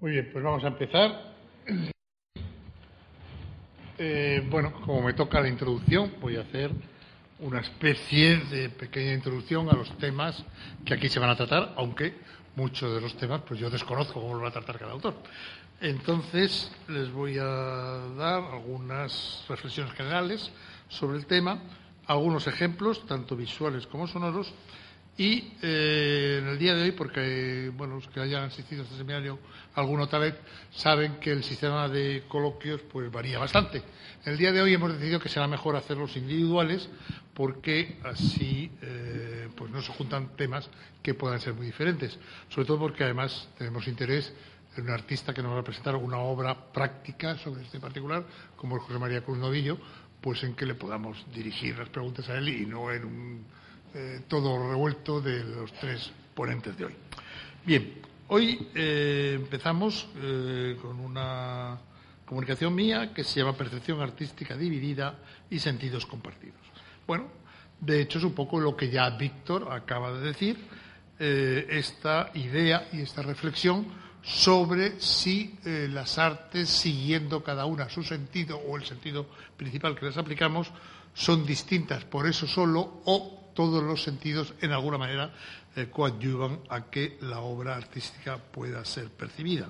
Muy bien, pues vamos a empezar. Eh, bueno, como me toca la introducción, voy a hacer una especie de pequeña introducción a los temas que aquí se van a tratar, aunque muchos de los temas pues yo desconozco cómo los va a tratar cada autor. Entonces, les voy a dar algunas reflexiones generales sobre el tema, algunos ejemplos, tanto visuales como sonoros, y eh, en el día de hoy, porque bueno, los que hayan asistido a este seminario alguna otra vez saben que el sistema de coloquios pues varía bastante. En el día de hoy hemos decidido que será mejor hacerlos individuales porque así eh, pues no se juntan temas que puedan ser muy diferentes. Sobre todo porque además tenemos interés en un artista que nos va a presentar alguna obra práctica sobre este particular, como el José María Cruz Novillo, pues en que le podamos dirigir las preguntas a él y no en un eh, todo revuelto de los tres ponentes de hoy. Bien, hoy eh, empezamos eh, con una comunicación mía que se llama Percepción Artística Dividida y Sentidos Compartidos. Bueno, de hecho es un poco lo que ya Víctor acaba de decir, esta idea y esta reflexión sobre si las artes, siguiendo cada una su sentido o el sentido principal que les aplicamos, son distintas por eso solo o todos los sentidos, en alguna manera, eh, coadyuvan a que la obra artística pueda ser percibida.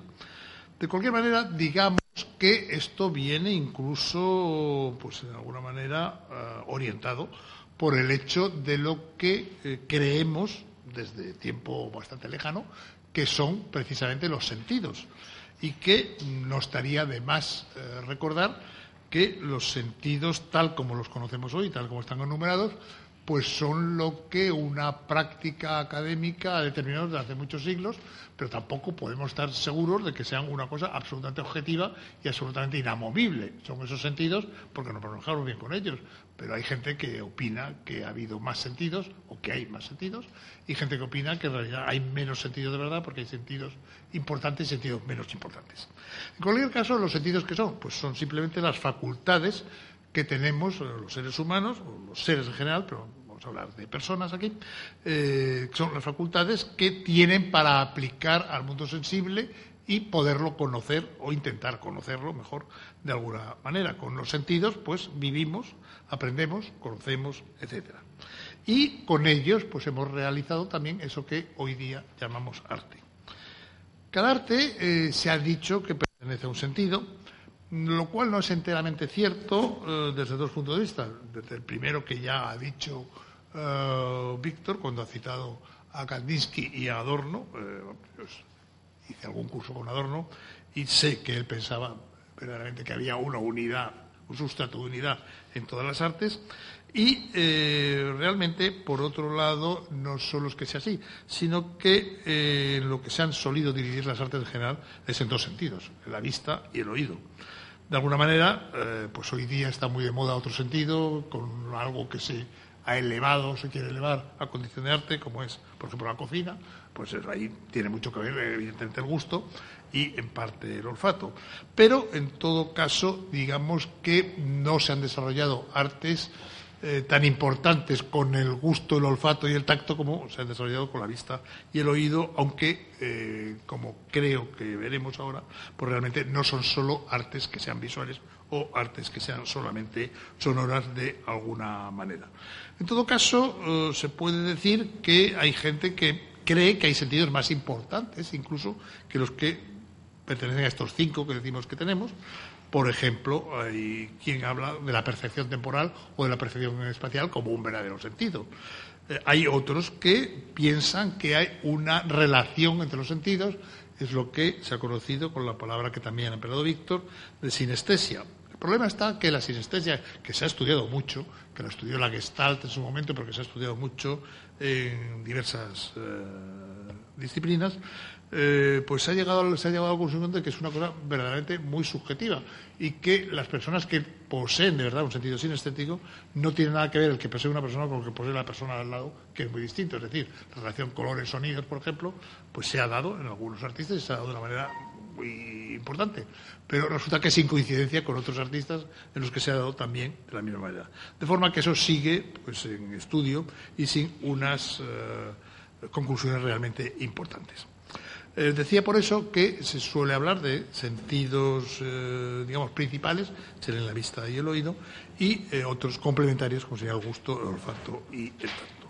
De cualquier manera, digamos que esto viene incluso, pues en alguna manera, eh, orientado por el hecho de lo que eh, creemos desde tiempo bastante lejano, que son precisamente los sentidos. Y que no estaría de más recordar que los sentidos, tal como los conocemos hoy, tal como están enumerados, pues son lo que una práctica académica ha determinado desde hace muchos siglos, pero tampoco podemos estar seguros de que sean una cosa absolutamente objetiva y absolutamente inamovible. Son esos sentidos porque nos trabajamos bien con ellos, pero hay gente que opina que ha habido más sentidos o que hay más sentidos y gente que opina que en realidad hay menos sentidos de verdad porque hay sentidos importantes y sentidos menos importantes. En cualquier caso, los sentidos que son, pues son simplemente las facultades que tenemos los seres humanos, o los seres en general, pero vamos a hablar de personas aquí, eh, son las facultades que tienen para aplicar al mundo sensible y poderlo conocer o intentar conocerlo mejor de alguna manera. Con los sentidos, pues vivimos, aprendemos, conocemos, etcétera. Y con ellos, pues hemos realizado también eso que hoy día llamamos arte. Cada arte eh, se ha dicho que pertenece a un sentido, lo cual no es enteramente cierto eh, desde dos puntos de vista. Desde el primero que ya ha dicho eh, Víctor, cuando ha citado a Kandinsky y a Adorno, eh, pues, hice algún curso con Adorno y sé que él pensaba verdaderamente que había una unidad, un sustrato de unidad en todas las artes. Y realmente, por otro lado, no solo es que sea así, sino que lo que se han solido dividir las artes en general es en dos sentidos, la vista y el oído de alguna manera, eh, pues hoy día está muy de moda otro sentido, con algo que se ha elevado, se quiere elevar a condición de arte, como es, por ejemplo, la cocina, pues ahí tiene mucho que ver, evidentemente, el gusto y, en parte, el olfato. Pero, en todo caso, digamos que no se han desarrollado artes eh, tan importantes con el gusto, el olfato y el tacto como se han desarrollado con la vista y el oído, aunque, eh, como creo que veremos ahora, pues realmente no son solo artes que sean visuales o artes que sean solamente sonoras de alguna manera. En todo caso, eh, se puede decir que hay gente que cree que hay sentidos más importantes incluso que los que pertenecen a estos cinco que decimos que tenemos, por ejemplo, hay quien habla de la percepción temporal o de la percepción espacial como un verdadero sentido. Eh, hay otros que piensan que hay una relación entre los sentidos, es lo que se ha conocido con la palabra que también ha empleado Víctor, de sinestesia. El problema está que la sinestesia, que se ha estudiado mucho, que la estudió la Gestalt en su momento, porque se ha estudiado mucho en diversas eh, disciplinas, eh, pues se ha, llegado, se ha a la conclusión de que es una cosa verdaderamente muy subjetiva y que las personas que poseen de verdad un sentido sinestético no tienen nada que ver el que posee una persona con lo que posee la persona al lado, que es muy distinto. Es decir, la relación colores-sonidos, por ejemplo, pues se ha dado en algunos artistas y se ha dado de una manera importante. Pero resulta que sin coincidencia con otros artistas en los que se ha dado también de la misma manera. De forma que eso sigue pues, en estudio y sin unas eh, conclusiones realmente importantes. Eh, decía por eso que se suele hablar de sentidos, eh, digamos, principales, serían la vista y el oído, y eh, otros complementarios, como sería el gusto, el olfato y el tacto.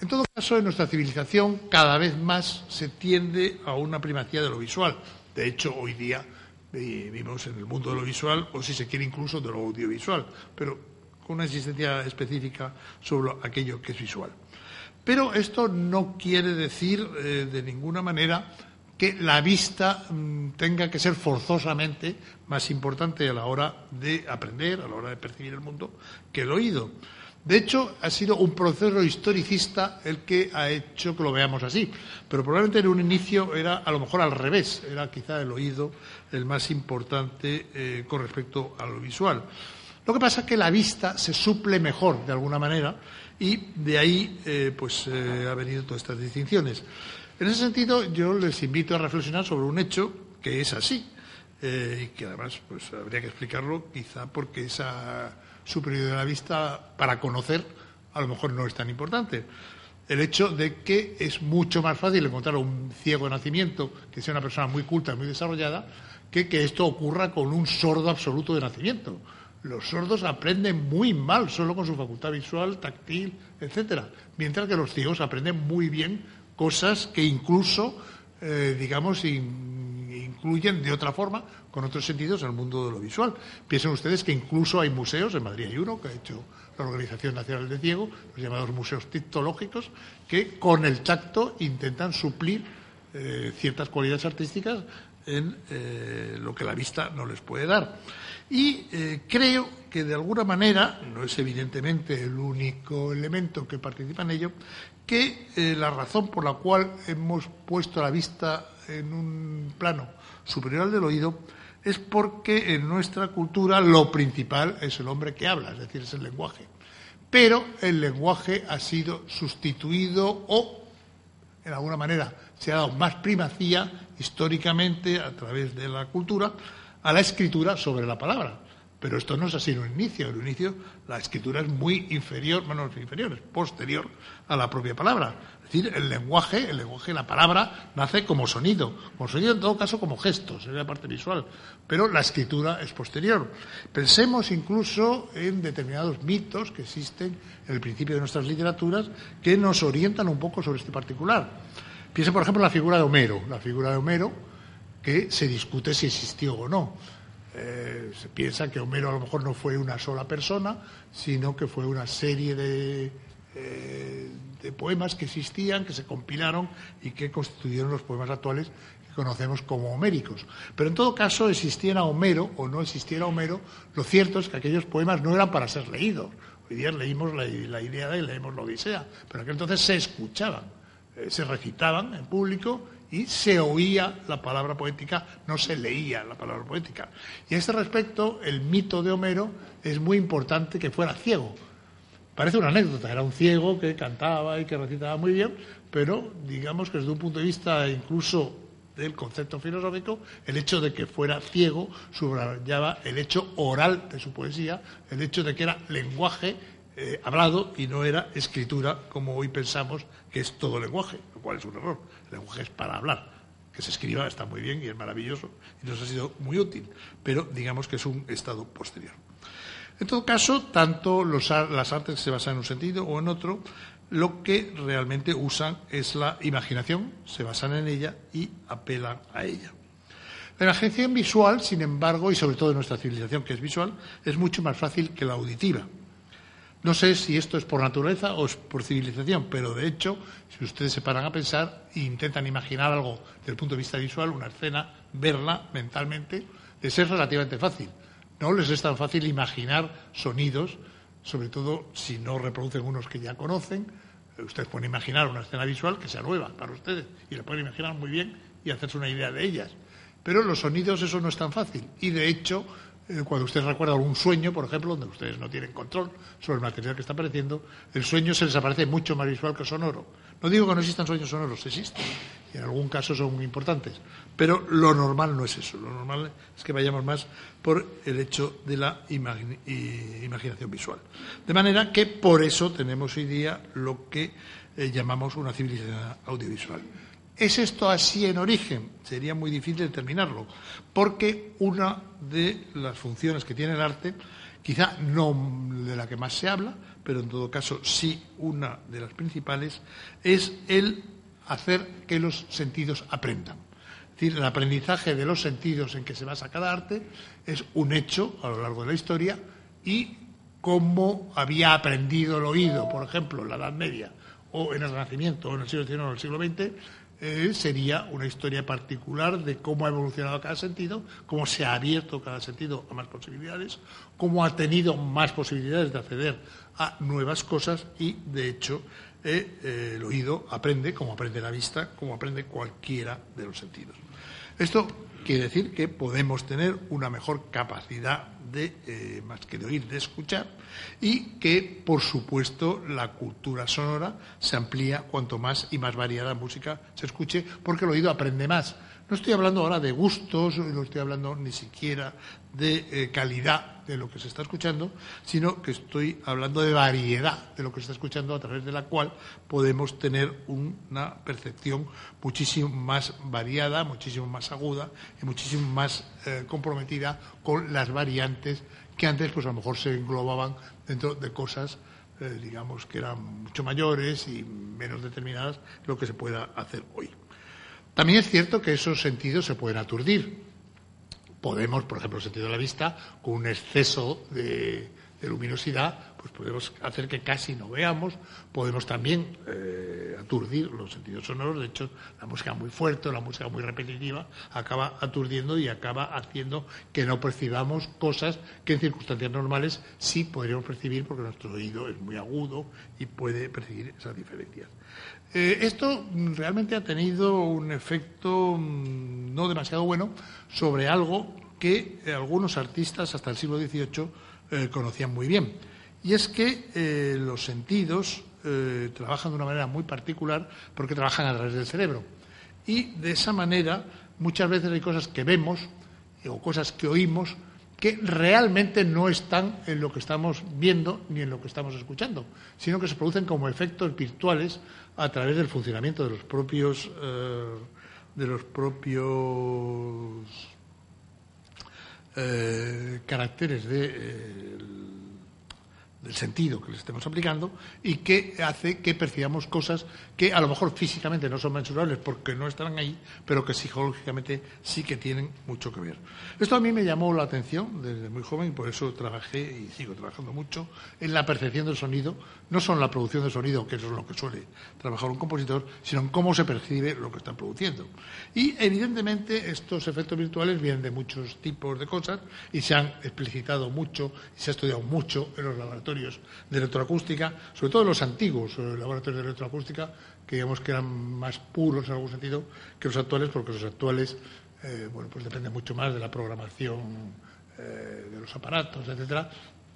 En todo caso, en nuestra civilización cada vez más se tiende a una primacía de lo visual. De hecho, hoy día vivimos en el mundo de lo visual, o si se quiere incluso de lo audiovisual, pero con una existencia específica sobre aquello que es visual. Pero esto no quiere decir eh, de ninguna manera que la vista mm, tenga que ser forzosamente más importante a la hora de aprender, a la hora de percibir el mundo, que el oído. De hecho, ha sido un proceso historicista el que ha hecho que lo veamos así. Pero probablemente en un inicio era a lo mejor al revés. Era quizá el oído el más importante eh, con respecto a lo visual. Lo que pasa es que la vista se suple mejor de alguna manera y de ahí eh, pues eh, ha venido todas estas distinciones. En ese sentido, yo les invito a reflexionar sobre un hecho que es así y que además pues habría que explicarlo quizá porque esa superioridad de la vista para conocer a lo mejor no es tan importante. El hecho de que es mucho más fácil encontrar a un ciego de nacimiento que sea una persona muy culta, muy desarrollada, que que esto ocurra con un sordo absoluto de nacimiento los sordos aprenden muy mal solo con su facultad visual, táctil, etcétera, mientras que los ciegos aprenden muy bien cosas que incluso, eh, digamos, incluyen de otra forma, con otros sentidos, en el mundo de lo visual. Piensen ustedes que incluso hay museos, en Madrid hay uno que ha hecho la Organización Nacional de Ciego, los llamados museos tictológicos, que con el tacto intentan suplir eh, ciertas cualidades artísticas en eh, lo que la vista no les puede dar. Y eh, creo que de alguna manera, no es evidentemente el único elemento que participa en ello, que la razón por la cual hemos puesto la vista en un plano superior al del oído es porque en nuestra cultura lo principal es el hombre que habla, es decir, es el lenguaje. Pero el lenguaje ha sido sustituido o, en alguna manera, se ha dado más primacía históricamente a través de la cultura a la escritura sobre la palabra. Pero esto no es así en un inicio. En un inicio la escritura es muy inferior, bueno, no inferior, es posterior a la propia palabra. Decir, el lenguaje, el lenguaje, la palabra, nace como sonido. Como sonido, en todo caso, como gesto, sería la parte visual. Pero la escritura es posterior. Pensemos incluso en determinados mitos que existen en el principio de nuestras literaturas que nos orientan un poco sobre este particular. Piense, por ejemplo, en la figura de Homero. La figura de Homero que se discute si existió o no. Eh, se piensa que Homero a lo mejor no fue una sola persona, sino que fue una serie de, eh, de poemas que existían, que se compilaron y que constituyeron los poemas actuales que conocemos como homéricos. Pero en todo caso, existiera Homero o no existiera Homero, lo cierto es que aquellos poemas no eran para ser leídos. Hoy día leímos la, la Ilíada y leemos la Odisea, pero aquel entonces se escuchaban, eh, se recitaban en público y se oía la palabra poética, no se leía la palabra poética. Y a este respecto, el mito de Homero es muy importante que fuera ciego. Parece una anécdota, era un ciego que cantaba y que recitaba muy bien, pero digamos que desde un punto de vista incluso del concepto filosófico, el hecho de que fuera ciego subrayaba el hecho oral de su poesía, el hecho de que era lenguaje eh, hablado y no era escritura como hoy pensamos que es todo lenguaje, lo cual es un error. El lenguaje es para hablar. Que se escriba está muy bien y es maravilloso y nos ha sido muy útil, pero digamos que es un estado posterior. En todo caso, tanto las artes se basan en un sentido o en otro, lo que realmente usan es la imaginación, se basan en ella y apelan a ella. La imaginación visual, sin embargo, y sobre todo en nuestra civilización que es visual, es mucho más fácil que la auditiva. No sé si esto es por naturaleza o es por civilización, pero de hecho, si ustedes se paran a pensar e intentan imaginar algo desde el punto de vista visual, una escena, verla mentalmente, es relativamente fácil. No les es tan fácil imaginar sonidos, sobre todo si no reproducen unos que ya conocen. Ustedes pueden imaginar una escena visual que sea nueva para ustedes y la pueden imaginar muy bien y hacerse una idea de ellas. Pero los sonidos eso no es tan fácil. Y de hecho, eh, cuando usted recuerda algún sueño, por ejemplo, donde ustedes no tienen control sobre el material que está apareciendo, el sueño se les aparece mucho más visual que sonoro. No digo que no existan sueños sonoros, existen, y en algún caso son muy importantes, pero lo normal no es eso, lo normal es que vayamos más por el hecho de la imaginación visual. De manera que por eso tenemos hoy día lo que eh, llamamos una civilización audiovisual. ¿Es esto así en origen? Sería muy difícil determinarlo, porque una de las funciones que tiene el arte, quizá no de la que más se habla, pero en todo caso sí una de las principales, es el hacer que los sentidos aprendan. Es decir, el aprendizaje de los sentidos en que se basa cada arte es un hecho a lo largo de la historia y cómo había aprendido el oído, por ejemplo, en la Edad Media o en el Renacimiento o en el siglo XIX o en el siglo XX, eh, sería una historia particular de cómo ha evolucionado cada sentido, cómo se ha abierto cada sentido a más posibilidades, cómo ha tenido más posibilidades de acceder a nuevas cosas y, de hecho, eh, eh, el oído aprende como aprende la vista, como aprende cualquiera de los sentidos. Esto quiere decir que podemos tener una mejor capacidad de, eh, más que de oír, de escuchar, y que, por supuesto, la cultura sonora se amplía cuanto más y más variada música se escuche, porque el oído aprende más. No estoy hablando ahora de gustos, no estoy hablando ni siquiera de eh, calidad de lo que se está escuchando, sino que estoy hablando de variedad de lo que se está escuchando, a través de la cual podemos tener una percepción muchísimo más variada, muchísimo más aguda y muchísimo más eh, comprometida con las variantes que antes, pues a lo mejor se englobaban dentro de cosas eh, digamos que eran mucho mayores y menos determinadas lo que se pueda hacer hoy. También es cierto que esos sentidos se pueden aturdir. Podemos, por ejemplo, el sentido de la vista, con un exceso de, luminosidad, pues podemos hacer que casi no veamos. Podemos también eh, aturdir los sentidos sonoros. De hecho, la música muy fuerte, la música muy repetitiva, acaba aturdiendo y acaba haciendo que no percibamos cosas que en circunstancias normales sí podríamos percibir porque nuestro oído es muy agudo y puede percibir esas diferencias. Eh, esto realmente ha tenido un efecto mm, no demasiado bueno sobre algo que algunos artistas hasta el siglo XVIII eh, conocían muy bien. Y es que eh, los sentidos trabajan de una manera muy particular porque trabajan a través del cerebro. Y de esa manera muchas veces hay cosas que vemos o cosas que oímos que realmente no están en lo que estamos viendo ni en lo que estamos escuchando, sino que se producen como efectos virtuales a través del funcionamiento de los propios eh, de los propios eh, caracteres de, eh, del sentido que le estemos aplicando y que hace que percibamos cosas que a lo mejor físicamente no son mensurables porque no están ahí, pero que psicológicamente sí que tienen mucho que ver. Esto a mí me llamó la atención desde muy joven y por eso trabajé y sigo trabajando mucho en la percepción del sonido, no solo en la producción del sonido, que eso es lo que suele trabajar un compositor, sino en cómo se percibe lo que está produciendo. Y evidentemente estos efectos virtuales vienen de muchos tipos de cosas y se han explicitado mucho y se ha estudiado mucho en los laboratorios de electroacústica, sobre todo los antiguos eh, laboratorios de electroacústica, que digamos que eran más puros en algún sentido que los actuales, porque los actuales, eh, bueno, pues depende mucho más de la programación eh, de los aparatos, etcétera,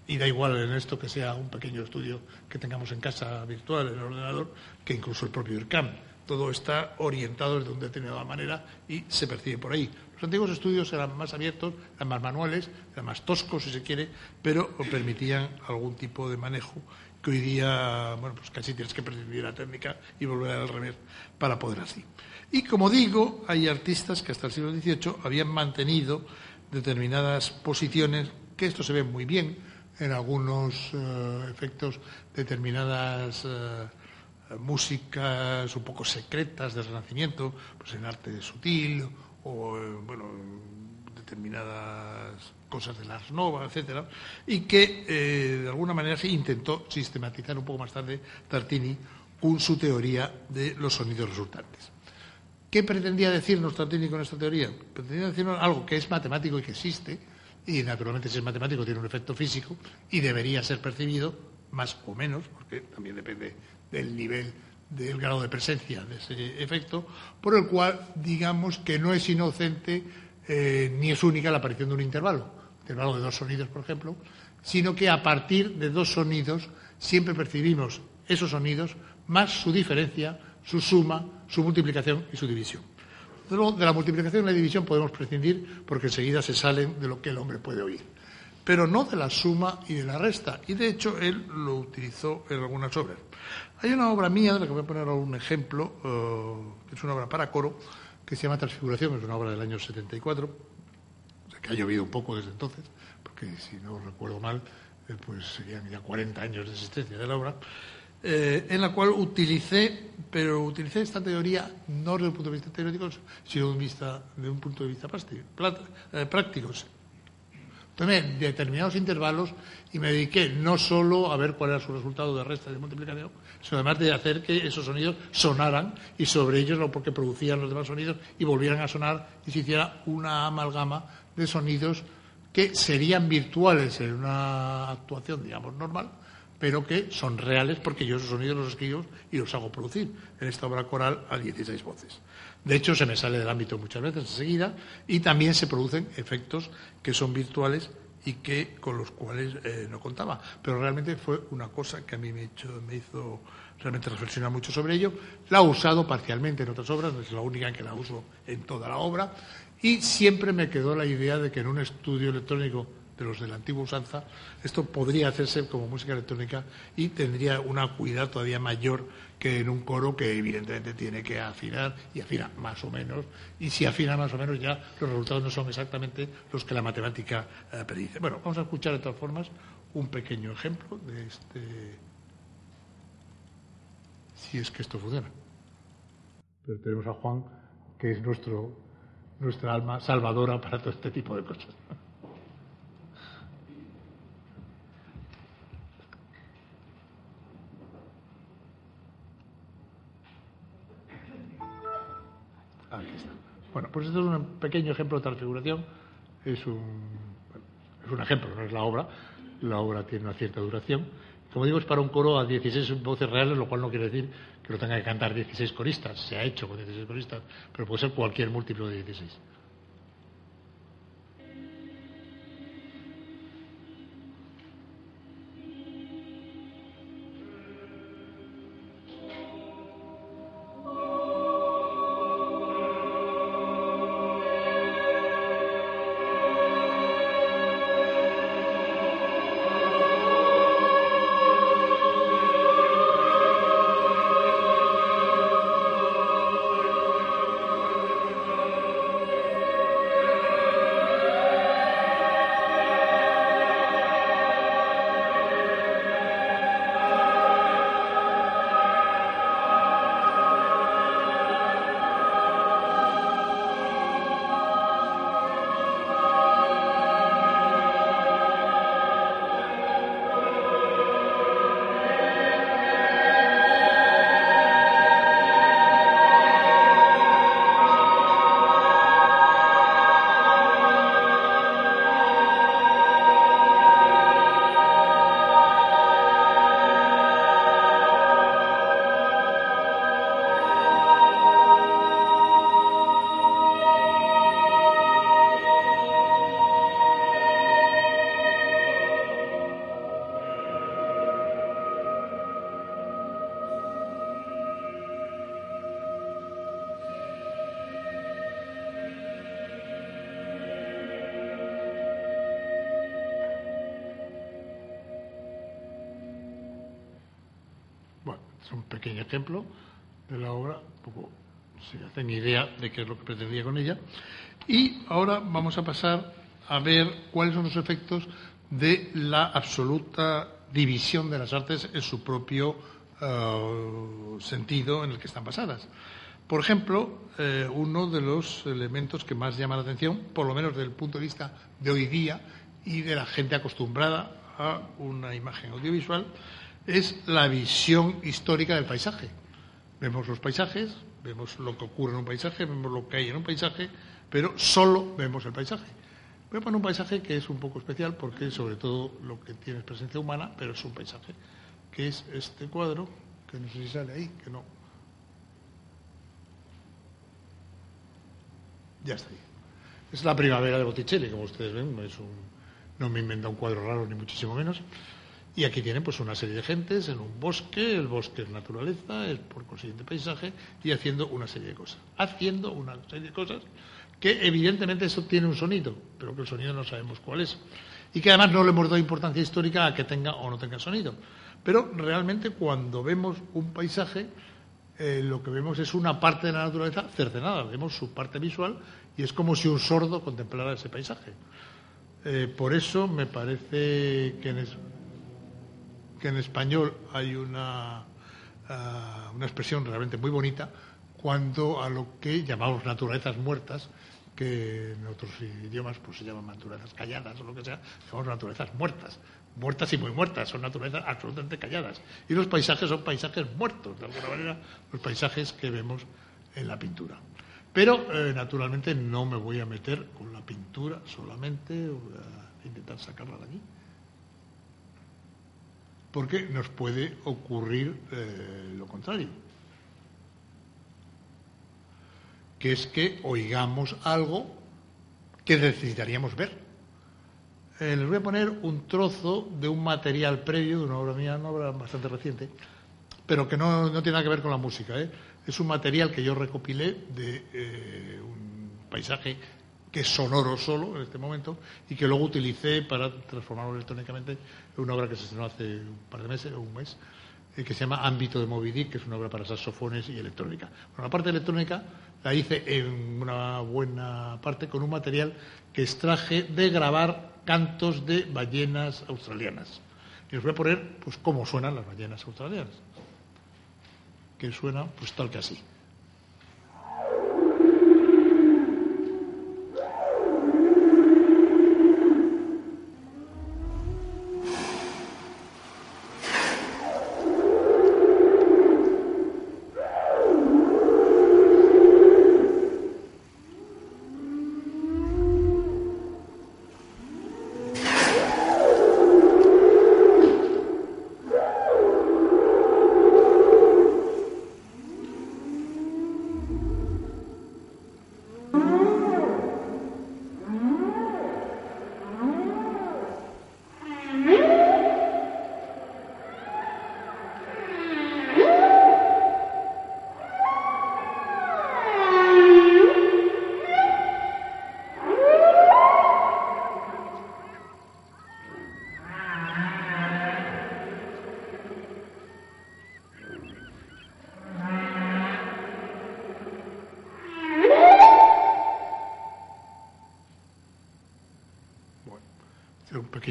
y da igual en esto que sea un pequeño estudio que tengamos en casa virtual, en el ordenador, que incluso el propio IRCAM. Todo está orientado de una determinada manera y se percibe por ahí. Los antiguos estudios eran más abiertos, eran más manuales, eran más toscos, si se quiere, pero permitían algún tipo de manejo que hoy día, bueno, pues casi tienes que percibir la técnica y volver al revés para poder así. Y como digo, hay artistas que hasta el siglo XVIII habían mantenido determinadas posiciones, que esto se ve muy bien en algunos eh, efectos, determinadas eh, músicas un poco secretas del Renacimiento, pues en arte sutil o eh, bueno, determinadas cosas de las novas, etcétera, y que eh, de alguna manera se intentó sistematizar un poco más tarde Tartini con su teoría de los sonidos resultantes. ¿Qué pretendía decirnos Tartini con esta teoría? Pretendía decirnos algo que es matemático y que existe, y naturalmente si es matemático tiene un efecto físico y debería ser percibido más o menos, porque también depende del nivel del grado de presencia de ese efecto, por el cual digamos que no es inocente eh, ni es única la aparición de un intervalo, intervalo de dos sonidos, por ejemplo, sino que a partir de dos sonidos siempre percibimos esos sonidos más su diferencia, su suma, su multiplicación y su división. de la multiplicación y la división podemos prescindir porque enseguida se salen de lo que el hombre puede oír. pero no de la suma y de la resta. Y de hecho él lo utilizó en algunas obras. Hay una obra mía, de la que voy a poner un ejemplo, eh, que es una obra para coro, que se llama Transfiguración, es una obra del año 74, que ha llovido un poco desde entonces, porque si no recuerdo mal, eh, pues serían ya 40 años de existencia de la obra. Eh, en la cual utilicé, pero utilicé esta teoría no desde el punto de vista teórico, sino de un, punto de vista práctico. Tomé determinados intervalos y me dediqué no solo a ver cuál era su resultado de resta y de multiplicación, sino además de hacer que esos sonidos sonaran y sobre ellos lo porque producían los demás sonidos y volvieran a sonar y se hiciera una amalgama de sonidos que serían virtuales en una actuación, digamos, normal, pero que son reales porque yo esos sonidos los escribo y los hago producir en esta obra coral a 16 voces. De hecho, se me sale del ámbito muchas veces enseguida y también se producen efectos que son virtuales y que con los cuales eh, no contaba. Pero realmente fue una cosa que a mí me, me hizo realmente reflexionar mucho sobre ello. La he usado parcialmente en otras obras, no es la única en que la uso en toda la obra, y siempre me quedó la idea de que en un estudio electrónico de los de la antigua usanza, esto podría hacerse como música electrónica y tendría una cuidad todavía mayor que en un coro que evidentemente tiene que afinar y afina más o menos. Y si afina más o menos ya los resultados no son exactamente los que la matemática eh, predice. Bueno, vamos a escuchar de todas formas un pequeño ejemplo de este. Si es que esto funciona. Pero tenemos a Juan, que es nuestro, nuestra alma salvadora para todo este tipo de cosas. Bueno, pues esto es un pequeño ejemplo de transfiguración. Es un, es un ejemplo, no es la obra. La obra tiene una cierta duración. Como digo, es para un coro a 16 voces reales, lo cual no quiere decir que lo tenga que cantar 16 coristas. Se ha hecho con 16 coristas, pero puede ser cualquier múltiplo de 16. Ejemplo de la obra, poco se hacen idea de qué es lo que pretendía con ella. Y ahora vamos a pasar a ver cuáles son los efectos de la absoluta división de las artes en su propio eh, sentido en el que están basadas. Por ejemplo, eh, uno de los elementos que más llama la atención, por lo menos desde el punto de vista de hoy día y de la gente acostumbrada a una imagen audiovisual, es la visión histórica del paisaje. Vemos los paisajes, vemos lo que ocurre en un paisaje, vemos lo que hay en un paisaje, pero solo vemos el paisaje. Voy a poner un paisaje que es un poco especial porque sobre todo lo que tiene es presencia humana, pero es un paisaje, que es este cuadro, que no sé si sale ahí, que no. Ya está ahí. Es la primavera de Botticelli, como ustedes ven, es un, no me inventa un cuadro raro ni muchísimo menos. Y aquí tienen pues una serie de gentes en un bosque, el bosque es naturaleza, es por consiguiente paisaje, y haciendo una serie de cosas. Haciendo una serie de cosas que evidentemente eso tiene un sonido, pero que el sonido no sabemos cuál es. y que además no le hemos dado importancia histórica a que tenga o no tenga sonido. Pero realmente cuando vemos un paisaje, eh, lo que vemos es una parte de la naturaleza cercenada, vemos su parte visual y es como si un sordo contemplara ese paisaje. Eh, por eso me parece que en, que en español hay una, ah, una expresión realmente muy bonita cuando a lo que llamamos naturalezas muertas, que en otros idiomas pues se llaman naturalezas calladas o lo que sea, llamamos naturalezas muertas, muertas y muy muertas, son naturalezas absolutamente calladas. Y los paisajes son paisajes muertos, de alguna manera, los paisajes que vemos en la pintura. Pero, eh, naturalmente, no me voy a meter con la pintura solamente, voy a intentar sacarla de aquí, porque nos puede ocurrir eh, lo contrario que es que oigamos algo que necesitaríamos ver. Eh, les voy a poner un trozo de un material previo, de una obra mía, una obra bastante reciente, pero que no, tiene nada que ver con la música. ¿eh? Es un material que yo recopilé de un paisaje que es sonoro solo en este momento y que luego utilicé para transformarlo electrónicamente en una obra que se estrenó hace un par de meses o un mes, que se llama Ámbito de Moby Dick, que es una obra para saxofones y electrónica. Bueno, la parte electrónica la hice en una buena parte con un material que extraje de grabar cantos de ballenas australianas. Y os voy a poner pues cómo suenan las ballenas australianas. Que suena pues tal que así.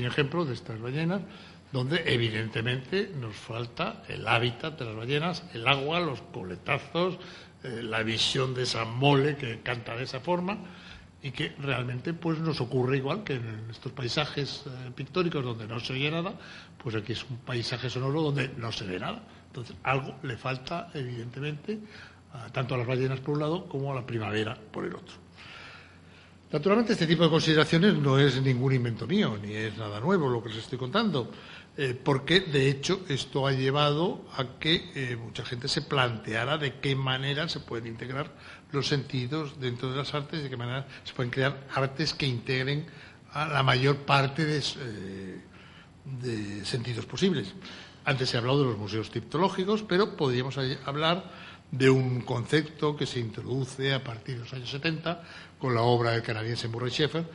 Ejemplo de estas ballenas, donde evidentemente nos falta el hábitat de las ballenas, el agua, los coletazos, eh, la visión de esa mole que canta de esa forma y que realmente pues nos ocurre igual que en estos paisajes eh, pictóricos donde no se oye nada, pues aquí es un paisaje sonoro donde no se ve nada. Entonces algo le falta evidentemente tanto a las ballenas por un lado como a la primavera por el otro. Naturalmente, este tipo de consideraciones no es ningún invento mío, ni es nada nuevo lo que les estoy contando, eh, porque de hecho esto ha llevado a que eh, mucha gente se planteara de qué manera se pueden integrar los sentidos dentro de las artes, de qué manera se pueden crear artes que integren a la mayor parte de, eh, de sentidos posibles. Antes se ha hablado de los museos tiptológicos, pero podríamos hablar de un concepto que se introduce a partir de los años 70 con la obra del canadiense Murray Schaeffer,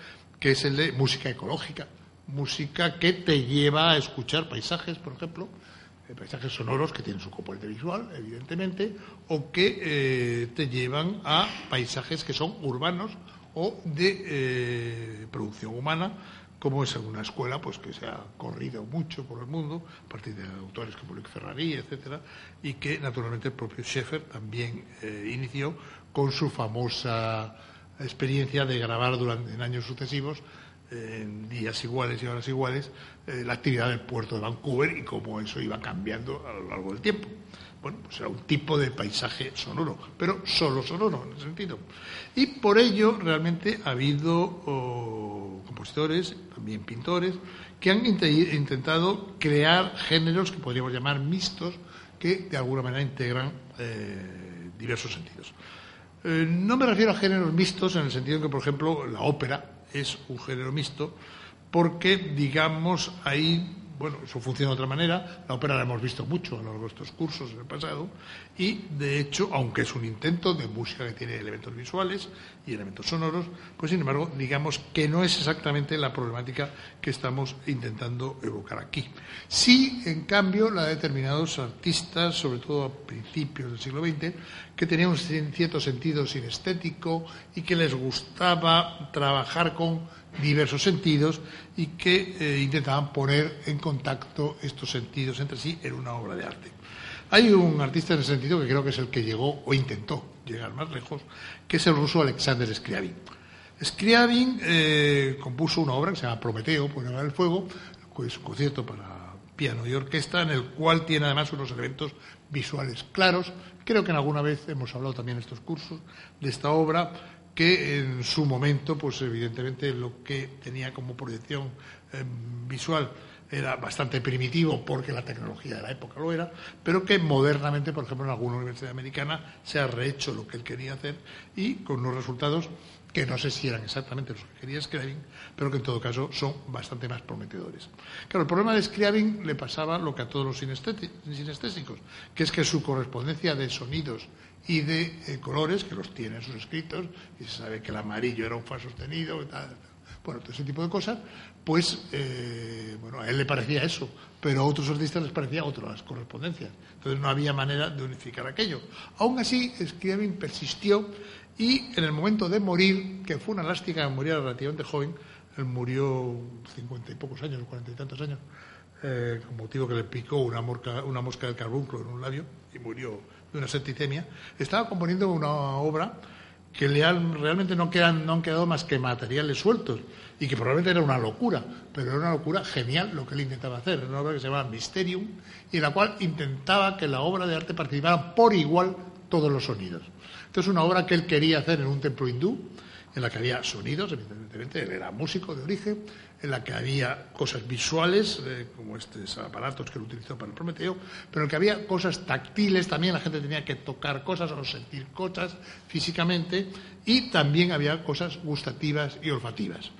que es el de música ecológica, música que te lleva a escuchar paisajes, por ejemplo, eh, paisajes sonoros que tienen su componente visual, evidentemente, o que eh, te llevan a paisajes que son urbanos o de eh, producción humana, como es una escuela pues que se ha corrido mucho por el mundo a partir de autores como Luc Ferrari, etcétera, y que naturalmente el propio Schaeffer también eh, inició con su famosa experiencia de grabar durante en años sucesivos en días iguales y horas iguales eh, la actividad del puerto de Vancouver y cómo eso iba cambiando a lo largo del tiempo. Bueno, pues era un tipo de paisaje sonoro, pero solo sonoro en ese sentido. Y por ello realmente ha habido oh, compositores, también pintores, que han intentado crear géneros que podríamos llamar mixtos, que de alguna manera integran eh, diversos sentidos. Eh, no me refiero a géneros mixtos en el sentido que, por ejemplo, la ópera es un género mixto, porque, digamos, ahí bueno, eso funciona de otra manera. La ópera la hemos visto mucho a lo largo de estos cursos en el pasado. Y, de hecho, aunque es un intento de música que tiene elementos visuales y elementos sonoros, pues, sin embargo, digamos que no es exactamente la problemática que estamos intentando evocar aquí. Sí, en cambio, la de determinados artistas, sobre todo a principios del siglo XX, que tenían un cierto sentido sinestético y que les gustaba trabajar con diversos sentidos y que eh, intentaban poner en contacto estos sentidos entre sí en una obra de arte. Hay un artista en ese sentido que creo que es el que llegó o intentó llegar más lejos, que es el ruso Alexander Scriabin. Scriabin eh, compuso una obra que se llama Prometeo, por el fuego, es un concierto para piano y orquesta, en el cual tiene además unos elementos visuales claros. Creo que en alguna vez hemos hablado también en estos cursos de esta obra, que en su momento, pues evidentemente lo que tenía como proyección eh, visual era bastante primitivo porque la tecnología de la época lo era, pero que modernamente, por ejemplo, en alguna universidad americana se ha rehecho lo que él quería hacer y con unos resultados que no sé si eran exactamente los que quería Scriabin, pero que en todo caso son bastante más prometedores. Claro, el problema de Scriabin le pasaba lo que a todos los sinestésicos, que es que su correspondencia de sonidos y de eh, colores, que los tiene en sus escritos, y se sabe que el amarillo era un fa sostenido, y tal, bueno, todo ese tipo de cosas, pues, eh, bueno, a él le parecía eso, pero a otros artistas les parecía otras correspondencias. Entonces no había manera de unificar aquello. Aún así, Scriabin persistió y en el momento de morir, que fue una lástima que muriera relativamente joven, él murió cincuenta y pocos años, cuarenta y tantos años, eh, con motivo que le picó una, una mosca del carbunclo en un labio y murió de una septicemia, estaba componiendo una obra que realmente no, quedan, no han quedado más que materiales sueltos y que probablemente era una locura, pero era una locura genial lo que él intentaba hacer. Era una obra que se llamaba Mysterium y en la cual intentaba que la obra de arte participara por igual todos los sonidos. Entonces, una obra que él quería hacer en un templo hindú, en la que había sonidos, evidentemente, él era músico de origen, en la que había cosas visuales, eh, como estos aparatos que él utilizó para el Prometeo, pero en el que había cosas táctiles, también la gente tenía que tocar cosas o sentir cosas físicamente, y también había cosas gustativas y olfativas.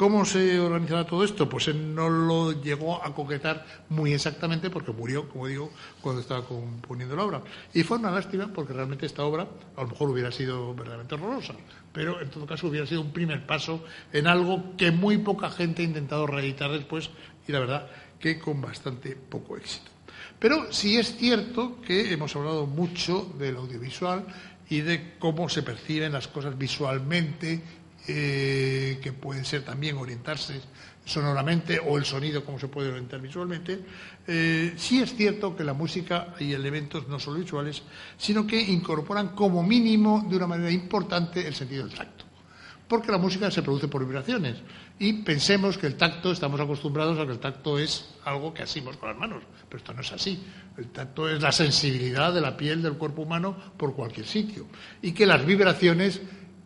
¿Cómo se organizaba todo esto? Pues él no lo llegó a concretar muy exactamente porque murió, como digo, cuando estaba componiendo la obra. Y fue una lástima porque realmente esta obra a lo mejor hubiera sido verdaderamente horrorosa, pero en todo caso hubiera sido un primer paso en algo que muy poca gente ha intentado reeditar después y la verdad que con bastante poco éxito. Pero sí es cierto que hemos hablado mucho del audiovisual y de cómo se perciben las cosas visualmente eh, que pueden ser también orientarse sonoramente o el sonido como se puede orientar visualmente, eh, sí es cierto que la música hay elementos no solo visuales, sino que incorporan como mínimo de una manera importante el sentido del tacto. Porque la música se produce por vibraciones y pensemos que el tacto, estamos acostumbrados a que el tacto es algo que asimos con las manos, pero esto no es así. El tacto es la sensibilidad de la piel del cuerpo humano por cualquier sitio y que las vibraciones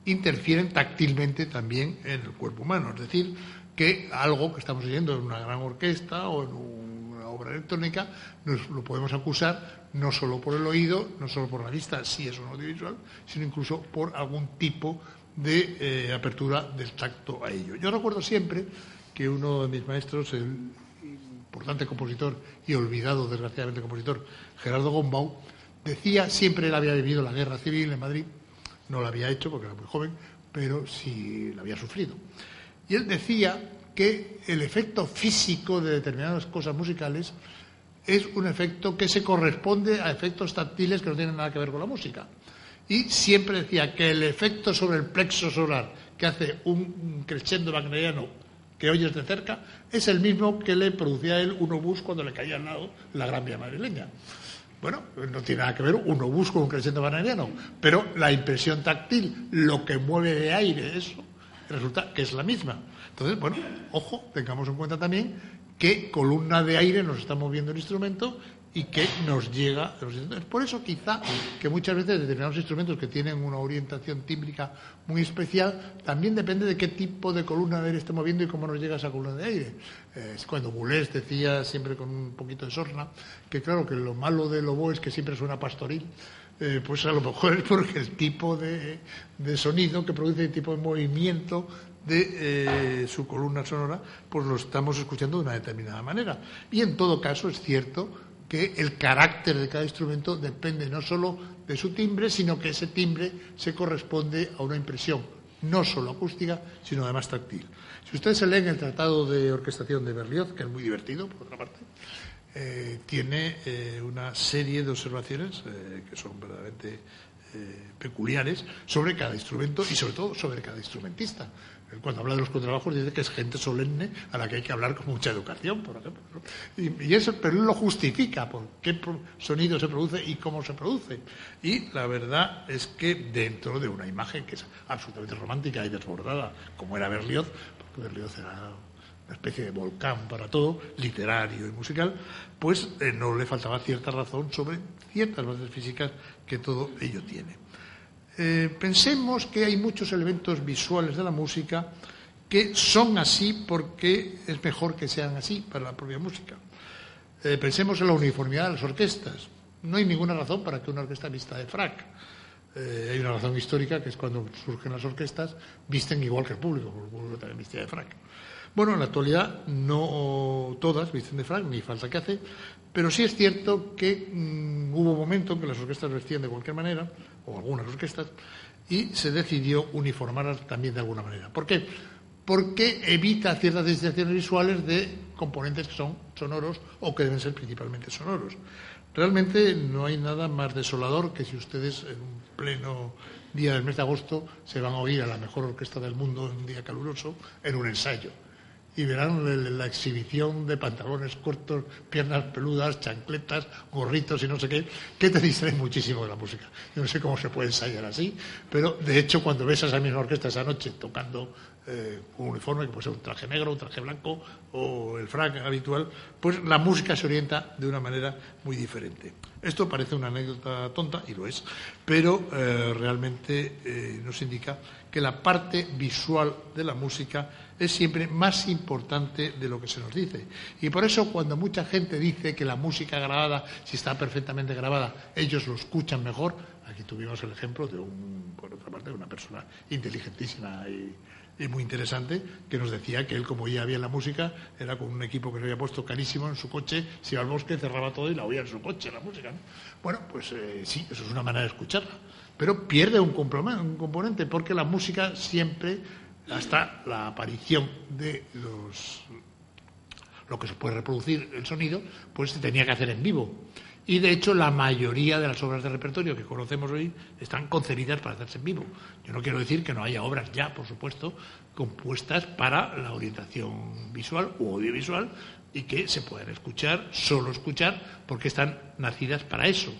interfieren táctilmente también en el cuerpo humano. Es decir, que algo que estamos oyendo en una gran orquesta o en una obra electrónica nos lo podemos acusar no solo por el oído, no solo por la vista, si es un audiovisual, sino incluso por algún tipo de eh, apertura del tacto a ello. Yo recuerdo siempre que uno de mis maestros, el importante compositor y olvidado desgraciadamente compositor, Gerardo Gombau, decía, siempre él había vivido la guerra civil en Madrid, no lo había hecho porque era muy joven, pero sí lo había sufrido. Y él decía que el efecto físico de determinadas cosas musicales es un efecto que se corresponde a efectos táctiles que no tienen nada que ver con la música. Y siempre decía que el efecto sobre el plexo solar que hace un crescendo wagneriano que oyes de cerca es el mismo que le producía a él un obús cuando le caía al lado la gran vía madrileña. Bueno, no tiene nada que ver un obús con un crescendo bananiano, pero la impresión táctil, lo que mueve de aire, eso, resulta que es la misma. Entonces, bueno, ojo, tengamos en cuenta también qué columna de aire nos está moviendo el instrumento y que nos llega Por eso quizá que muchas veces determinados instrumentos que tienen una orientación tímbrica muy especial, también depende de qué tipo de columna de aire esté moviendo y cómo nos llega esa columna de aire. es cuando Boulez decía, siempre con un poquito de sorna, que claro, que lo malo del oboe es que siempre suena pastoril, eh, pues a lo mejor es porque el tipo de, de, sonido que produce el tipo de movimiento de eh, su columna sonora, pues lo estamos escuchando de una determinada manera. Y en todo caso es cierto que el carácter de cada instrumento depende no solo de su timbre, sino que ese timbre se corresponde a una impresión, no solo acústica, sino además táctil. Si ustedes se leen el Tratado de Orquestación de Berlioz, que es muy divertido, por otra parte, eh, tiene eh, una serie de observaciones que son verdaderamente peculiares sobre cada instrumento y sobre todo sobre cada instrumentista cuando habla de los contrabajos dice que es gente solemne a la que hay que hablar con mucha educación, por ejemplo. Y, eso, pero él lo justifica por qué sonido se produce y cómo se produce. Y la verdad es que dentro de una imagen que es absolutamente romántica y desbordada, como era Berlioz, porque Berlioz era una especie de volcán para todo, literario y musical, pues eh, no le faltaba cierta razón sobre ciertas bases físicas que todo ello tiene. Eh, pensemos que hay muchos elementos visuales de la música que son así porque es mejor que sean así para la propia música. Eh, pensemos en la uniformidad de las orquestas. No hay ninguna razón para que una orquesta vista de frac. Eh, hay una razón histórica que es cuando surgen las orquestas, visten igual que el público, el público también viste de frac. Bueno, en la actualidad no todas visten de frac, ni falta que hace, pero sí es cierto que mm, hubo un momento en que las orquestas vestían de cualquier manera, o algunas orquestas, y se decidió uniformarlas también de alguna manera. ¿Por qué? Porque evita ciertas distinciones visuales de componentes que son sonoros o que deben ser principalmente sonoros. Realmente no hay nada más desolador que si ustedes en un pleno día del mes de agosto se van a oír a la mejor orquesta del mundo en un día caluroso en un ensayo y verán la exhibición de pantalones cortos, piernas peludas, chancletas, gorritos y no sé qué, que te distrae muchísimo de la música. Yo no sé cómo se puede ensayar así, pero de hecho cuando ves a esa misma orquesta esa noche tocando eh, un uniforme, que puede ser un traje negro, un traje blanco o el frac habitual, pues la música se orienta de una manera muy diferente. Esto parece una anécdota tonta, y lo es, pero eh, realmente eh, nos indica que la parte visual de la música es siempre más importante de lo que se nos dice. Y por eso cuando mucha gente dice que la música grabada, si está perfectamente grabada, ellos lo escuchan mejor, aquí tuvimos el ejemplo de un, por otra parte, una persona inteligentísima y, muy interesante, que nos decía que él, como oía bien la música, era con un equipo que se había puesto carísimo en su coche, se iba al bosque, cerraba todo y la oía en su coche, la música. Bueno, pues eh, sí, eso es una manera de escucharla. Pero pierde un componente, porque la música siempre hasta la aparición de los lo que se puede reproducir el sonido, pues se tenía que hacer en vivo. Y de hecho la mayoría de las obras de repertorio que conocemos hoy están concebidas para hacerse en vivo. Yo no quiero decir que no haya obras ya, por supuesto, compuestas para la orientación visual u audiovisual y que se puedan escuchar, solo escuchar, porque están nacidas para eso.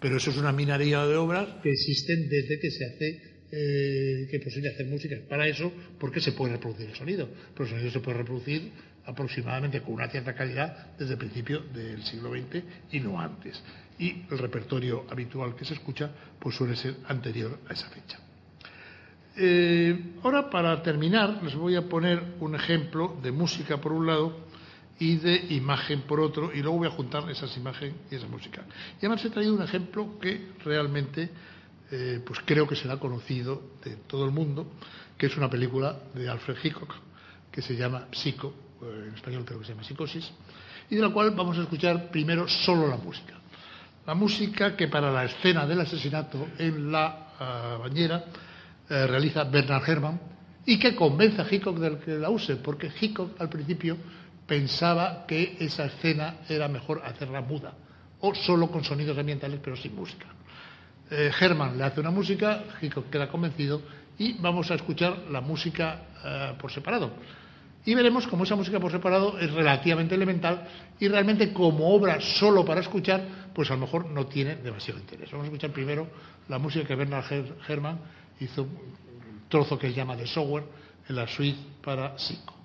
Pero eso es una minaría de obras que existen desde que se hace eh, que posible hacer música para eso, porque se puede reproducir el sonido. Pero el sonido se puede reproducir aproximadamente con una cierta calidad desde el principio del siglo XX y no antes. Y el repertorio habitual que se escucha pues suele ser anterior a esa fecha. Eh, ahora, para terminar, les voy a poner un ejemplo de música por un lado y de imagen por otro, y luego voy a juntar esas imágenes y esa música. Y además he traído un ejemplo que realmente eh, pues creo que será conocido de todo el mundo, que es una película de Alfred Hitchcock, que se llama Psico, eh, en español creo que se llama Psicosis, y de la cual vamos a escuchar primero solo la música. La música que para la escena del asesinato en la ah, bañera eh, realiza Bernard Herrmann y que convence a Hitchcock de que la use, porque Hitchcock al principio pensaba que esa escena era mejor hacerla muda o solo con sonidos ambientales pero sin música. Eh, Herman le hace una música, Hitchcock queda convencido y vamos a escuchar la música eh, por separado. Y veremos cómo esa música por separado es relativamente elemental y realmente como obra solo para escuchar, pues a lo mejor no tiene demasiado interés. Vamos a escuchar primero la música que Bernard Herrmann hizo, un trozo que él llama de software en la suite para Psycho.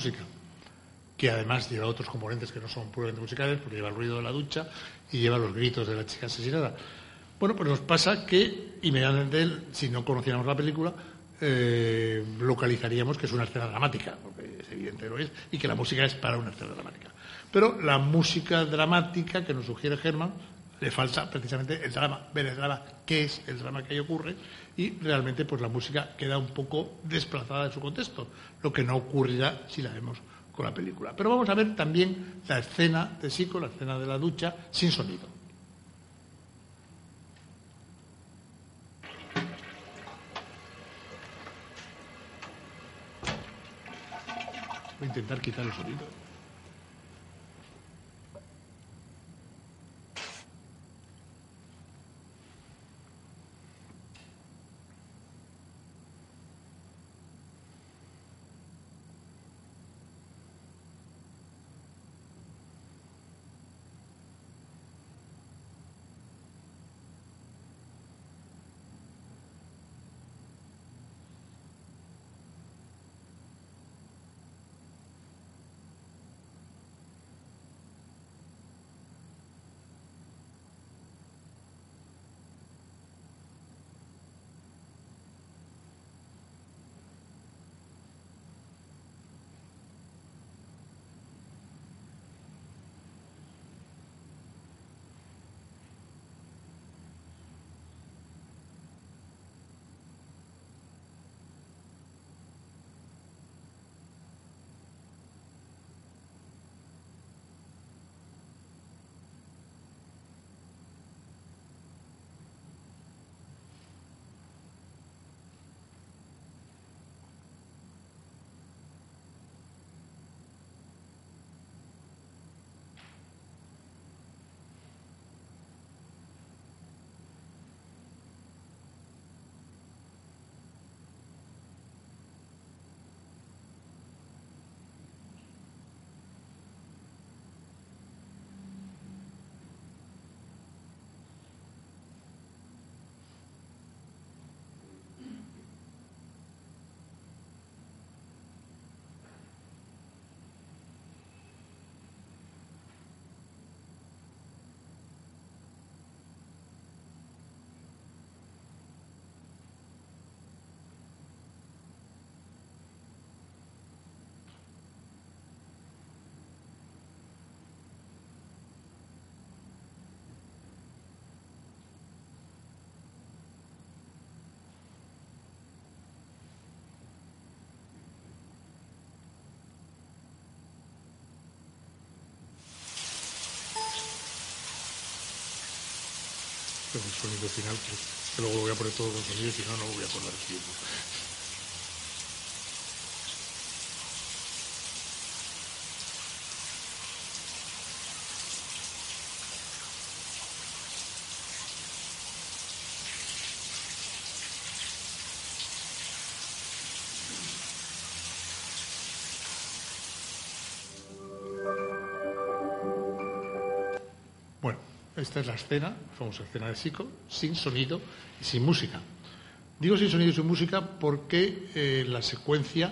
Música? Que además lleva otros componentes que no son puramente musicales, porque lleva el ruido de la ducha y lleva los gritos de la chica asesinada. Bueno, pues nos pasa que inmediatamente, si no conociéramos la película, eh, localizaríamos que es una escena dramática, porque es evidente lo es, y que la música es para una escena dramática. Pero la música dramática que nos sugiere Germán le falta precisamente el drama, ver el drama, qué es el drama que ahí ocurre, y realmente pues la música queda un poco desplazada de su contexto, lo que no ocurrirá si la vemos con la película. Pero vamos a ver también la escena de Sico, la escena de la ducha, sin sonido. Voy a intentar quitar el sonido. El sonido final, que, luego lo voy a poner todo con sonido y si no, no lo voy a poner el tiempo. Esta es la escena, la famosa escena de Sico, sin sonido y sin música. Digo sin sonido y sin música porque eh, la secuencia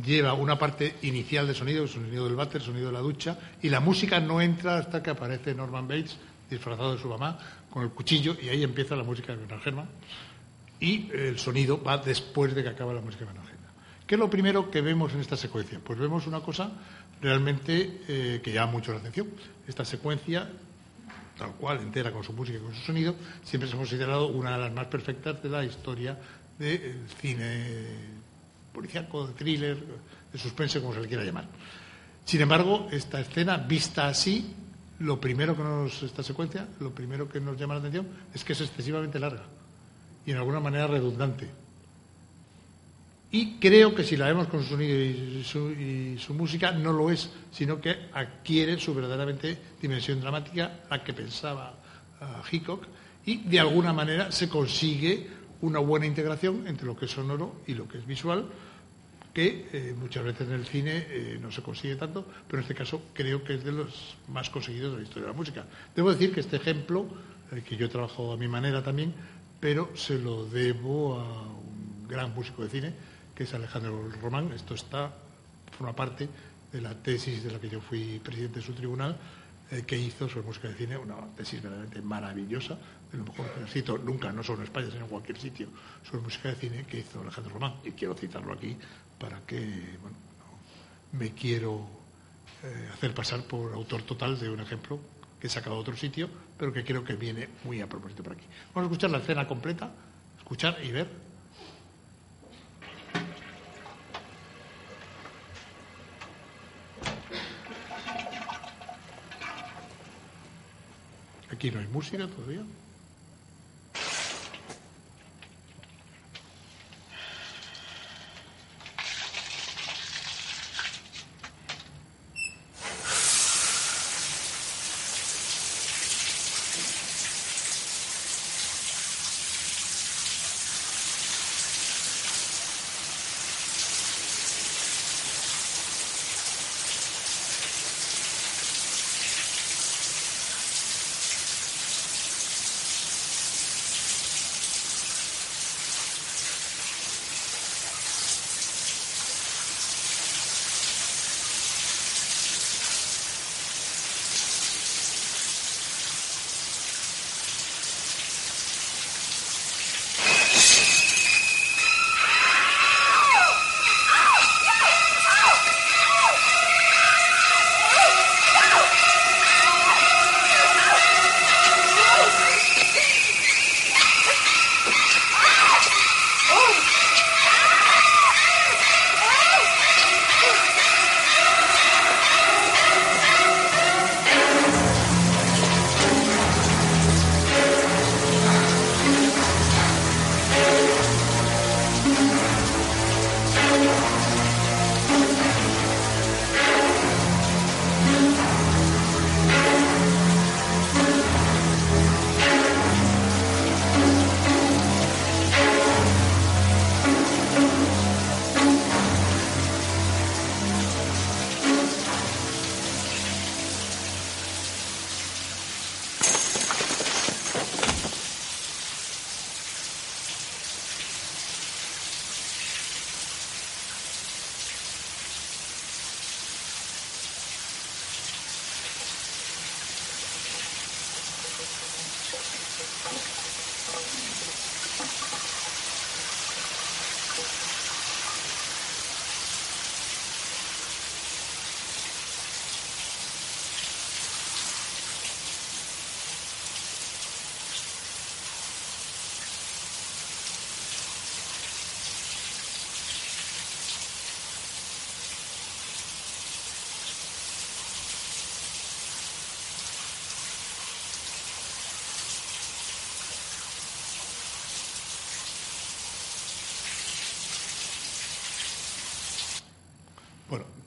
lleva una parte inicial de sonido, el sonido del váter, el sonido de la ducha, y la música no entra hasta que aparece Norman Bates disfrazado de su mamá con el cuchillo y ahí empieza la música de Bernard Herrmann y el sonido va después de que acaba la música de Bernard. ¿Qué es lo primero que vemos en esta secuencia? Pues vemos una cosa realmente eh, que llama mucho la atención. Esta secuencia tal cual, entera, con su música y con su sonido, siempre se ha considerado una de las más perfectas de la historia del cine policiaco, de thriller, de suspense, como se le quiera llamar. Sin embargo, esta escena, vista así, lo primero que nos, esta secuencia, lo primero que nos llama la atención es que es excesivamente larga y en alguna manera redundante. Y creo que si la vemos con su sonido y su, música, no lo es, sino que adquiere su verdaderamente dimensión dramática, la que pensaba uh, Hickok, y de alguna manera se consigue una buena integración entre lo que es sonoro y lo que es visual, que eh, muchas veces en el cine eh, no se consigue tanto, pero en este caso creo que es de los más conseguidos de la historia de la música. Debo decir que este ejemplo, que yo he trabajado a mi manera también, pero se lo debo a un gran músico de cine, que es Alejandro Román. Esto está forma parte de la tesis de la que yo fui presidente de su tribunal, eh, que hizo sobre música de cine, una tesis verdaderamente maravillosa, de lo mejor que cito nunca, no solo en España, sino en cualquier sitio, sobre música de cine que hizo Alejandro Román. Y quiero citarlo aquí para que, bueno, me quiero eh, hacer pasar por autor total de un ejemplo que he sacado de otro sitio, pero que creo que viene muy a propósito por aquí. Vamos a escuchar la escena completa, escuchar y ver. Aquí no hay música todavía.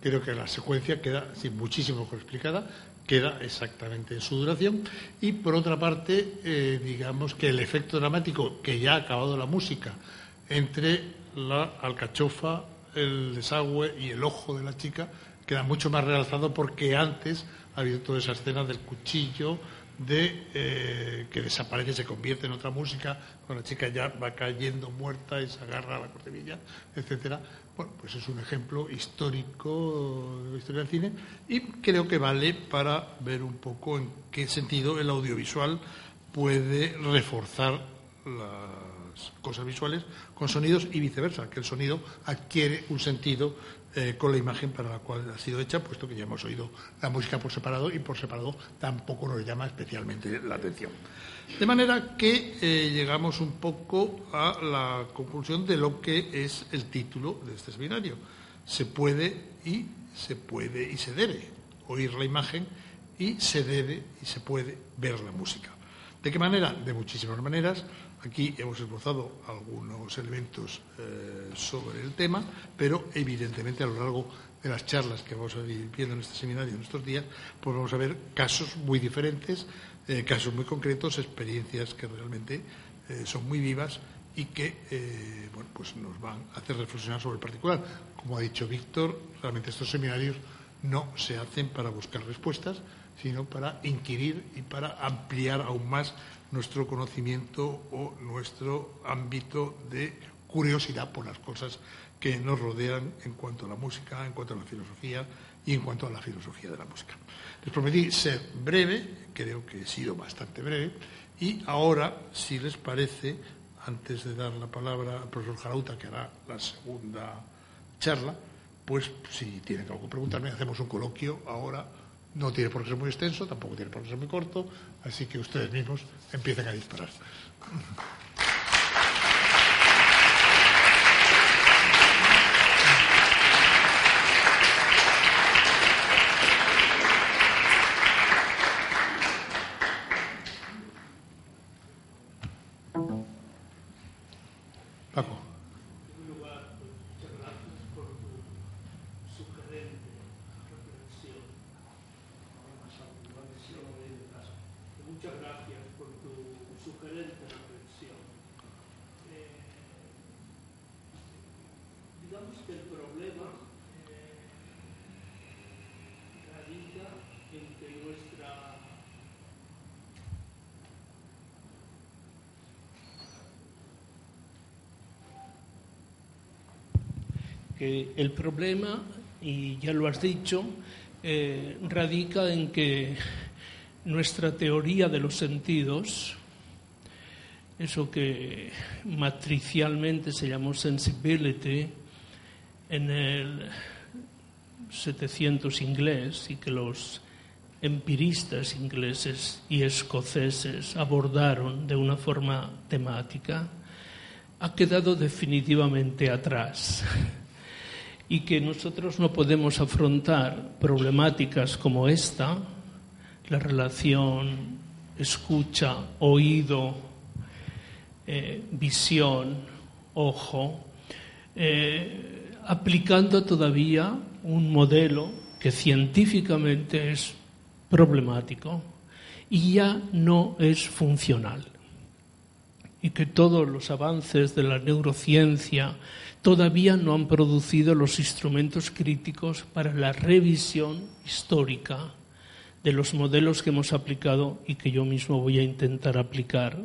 Creo que la secuencia queda sin muchísimo mejor explicada, queda exactamente en su duración. Y por otra parte, eh, digamos que el efecto dramático que ya ha acabado la música entre la alcachofa, el desagüe y el ojo de la chica queda mucho más realzado porque antes ha habido toda esa escena del cuchillo, de eh, que desaparece, se convierte en otra música, cuando la chica ya va cayendo muerta y se agarra a la cortevilla, etcétera. Bueno, pues es un ejemplo histórico de la historia del cine y creo que vale para ver un poco en qué sentido el audiovisual puede reforzar las cosas visuales con sonidos y viceversa, que el sonido adquiere un sentido eh, con la imagen para la cual ha sido hecha, puesto que ya hemos oído la música por separado y por separado tampoco nos llama especialmente la atención. De manera que eh, llegamos un poco a la conclusión de lo que es el título de este seminario. Se puede y se puede y se debe oír la imagen y se debe y se puede ver la música. ¿De qué manera? De muchísimas maneras. Aquí hemos esbozado algunos elementos eh, sobre el tema, pero evidentemente a lo largo de las charlas que vamos a ir viendo en este seminario en estos días, pues vamos a ver casos muy diferentes, eh, casos muy concretos, experiencias que realmente eh, son muy vivas y que bueno, pues nos van a hacer reflexionar sobre el particular. Como ha dicho Víctor, realmente estos seminarios no se hacen para buscar respuestas, sino para inquirir y para ampliar aún más nuestro conocimiento o nuestro ámbito de curiosidad por las cosas que nos rodean en cuanto a la música, en cuanto a la filosofía y en cuanto a la filosofía de la música. Les prometí ser breve, creo que he sido bastante breve, y ahora, si les parece, antes de dar la palabra al profesor Jarauta, que hará la segunda charla, pues si tienen algo que preguntarme, hacemos un coloquio ahora. No tiene por qué ser muy extenso, tampoco tiene por qué ser muy corto, así que ustedes mismos empiecen a disparar. Que el problema, y ya lo has dicho, eh, radica en que nuestra teoría de los sentidos, eso que matricialmente se llamó sensibility en el 700 inglés y que los empiristas ingleses y escoceses abordaron de una forma temática, ha quedado definitivamente atrás. Y que nosotros no podemos afrontar problemáticas como esta, la relación escucha, oído, eh, visión, ojo, eh, aplicando todavía un modelo que científicamente es problemático y ya no es funcional. Y que todos los avances de la neurociencia, todavía no han producido los instrumentos críticos para la revisión histórica de los modelos que hemos aplicado y que yo mismo voy a intentar aplicar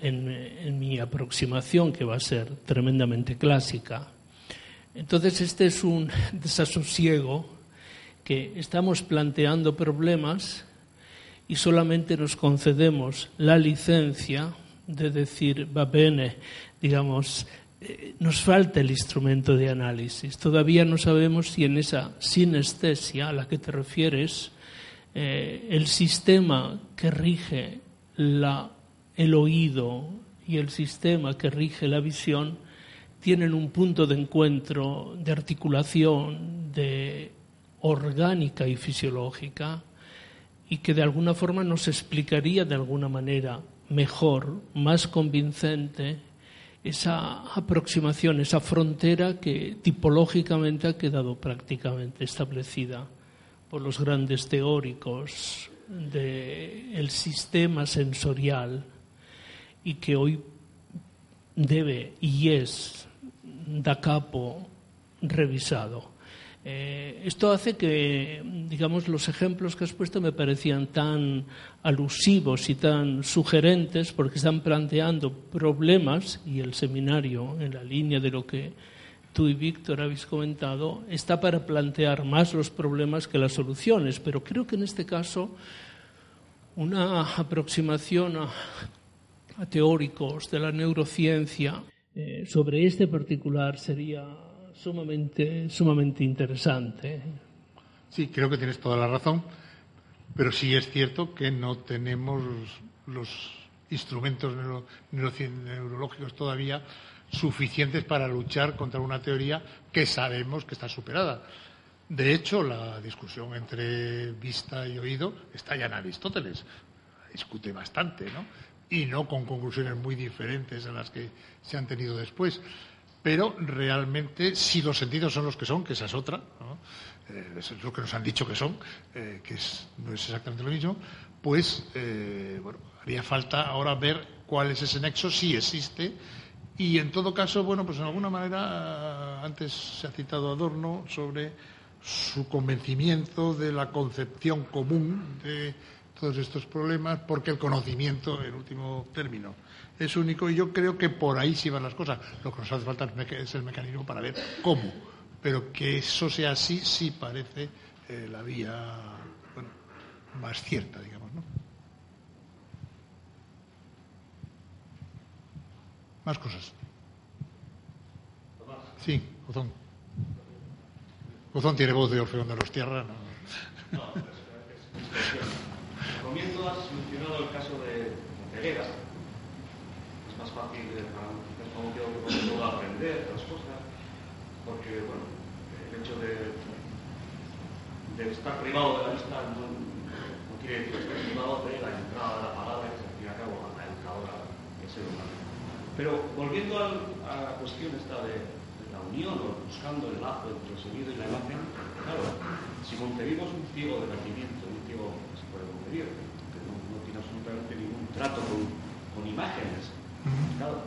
en, mi aproximación, que va a ser tremendamente clásica. Entonces, este es un desasosiego que estamos planteando problemas y solamente nos concedemos la licencia de decir, va bene, digamos, eh, nos falta el instrumento de análisis. Todavía no sabemos si en esa sinestesia a la que te refieres, eh, el sistema que rige el oído y el sistema que rige la visión tienen un punto de encuentro, de articulación, de orgánica y fisiológica, y que de alguna forma nos explicaría de alguna manera mejor, más convincente, esa aproximación, esa frontera que tipológicamente ha quedado prácticamente establecida por los grandes teóricos del sistema sensorial y que hoy debe y es da capo revisado. Eh, esto hace que, digamos, los ejemplos que has puesto me parecían tan alusivos y tan sugerentes porque están planteando problemas y el seminario, en la línea de lo que tú y Víctor habéis comentado, está para plantear más los problemas que las soluciones. Pero creo que en este caso una aproximación a, teóricos de la neurociencia eh, sobre este particular sería sumamente, sumamente interesante. Sí, creo que tienes toda la razón, pero sí es cierto que no tenemos los instrumentos neurológicos todavía suficientes para luchar contra una teoría que sabemos que está superada. De hecho, la discusión entre vista y oído está ya en Aristóteles. Discute bastante, ¿no? Y no con conclusiones muy diferentes a las que se han tenido después. Pero realmente si los sentidos son los que son, que esa es otra, eh, es lo que nos han dicho que son, eh, que no es exactamente lo mismo, pues eh, bueno, haría falta ahora ver cuál es ese nexo, si existe, y en todo caso, bueno, pues en alguna manera, antes se ha citado Adorno sobre su convencimiento de la concepción común de todos estos problemas porque el conocimiento, en último término, es único y yo creo que por ahí sí van las cosas. Lo que nos hace falta es el mecanismo para ver cómo, pero que eso sea así sí parece eh, la vía más cierta, digamos. Más cosas. Sí, Gozón. Gozón tiene voz de Orfeón de los Tierra. No, no Al comienzo has mencionado el caso de Ceguera. Es más fácil para como que aprender las cosas, porque bueno, el hecho de, estar privado de la vista no, no quiere decir estar privado de la entrada de la palabra que se al cabo la educadora del ser humano. Pero volviendo a la cuestión esta de, de, la unión o buscando el lazo entre el sonido y la imagen, claro, si concebimos un ciego de nacimiento, un que no, no tiene absolutamente ningún trato con, con imágenes, claro,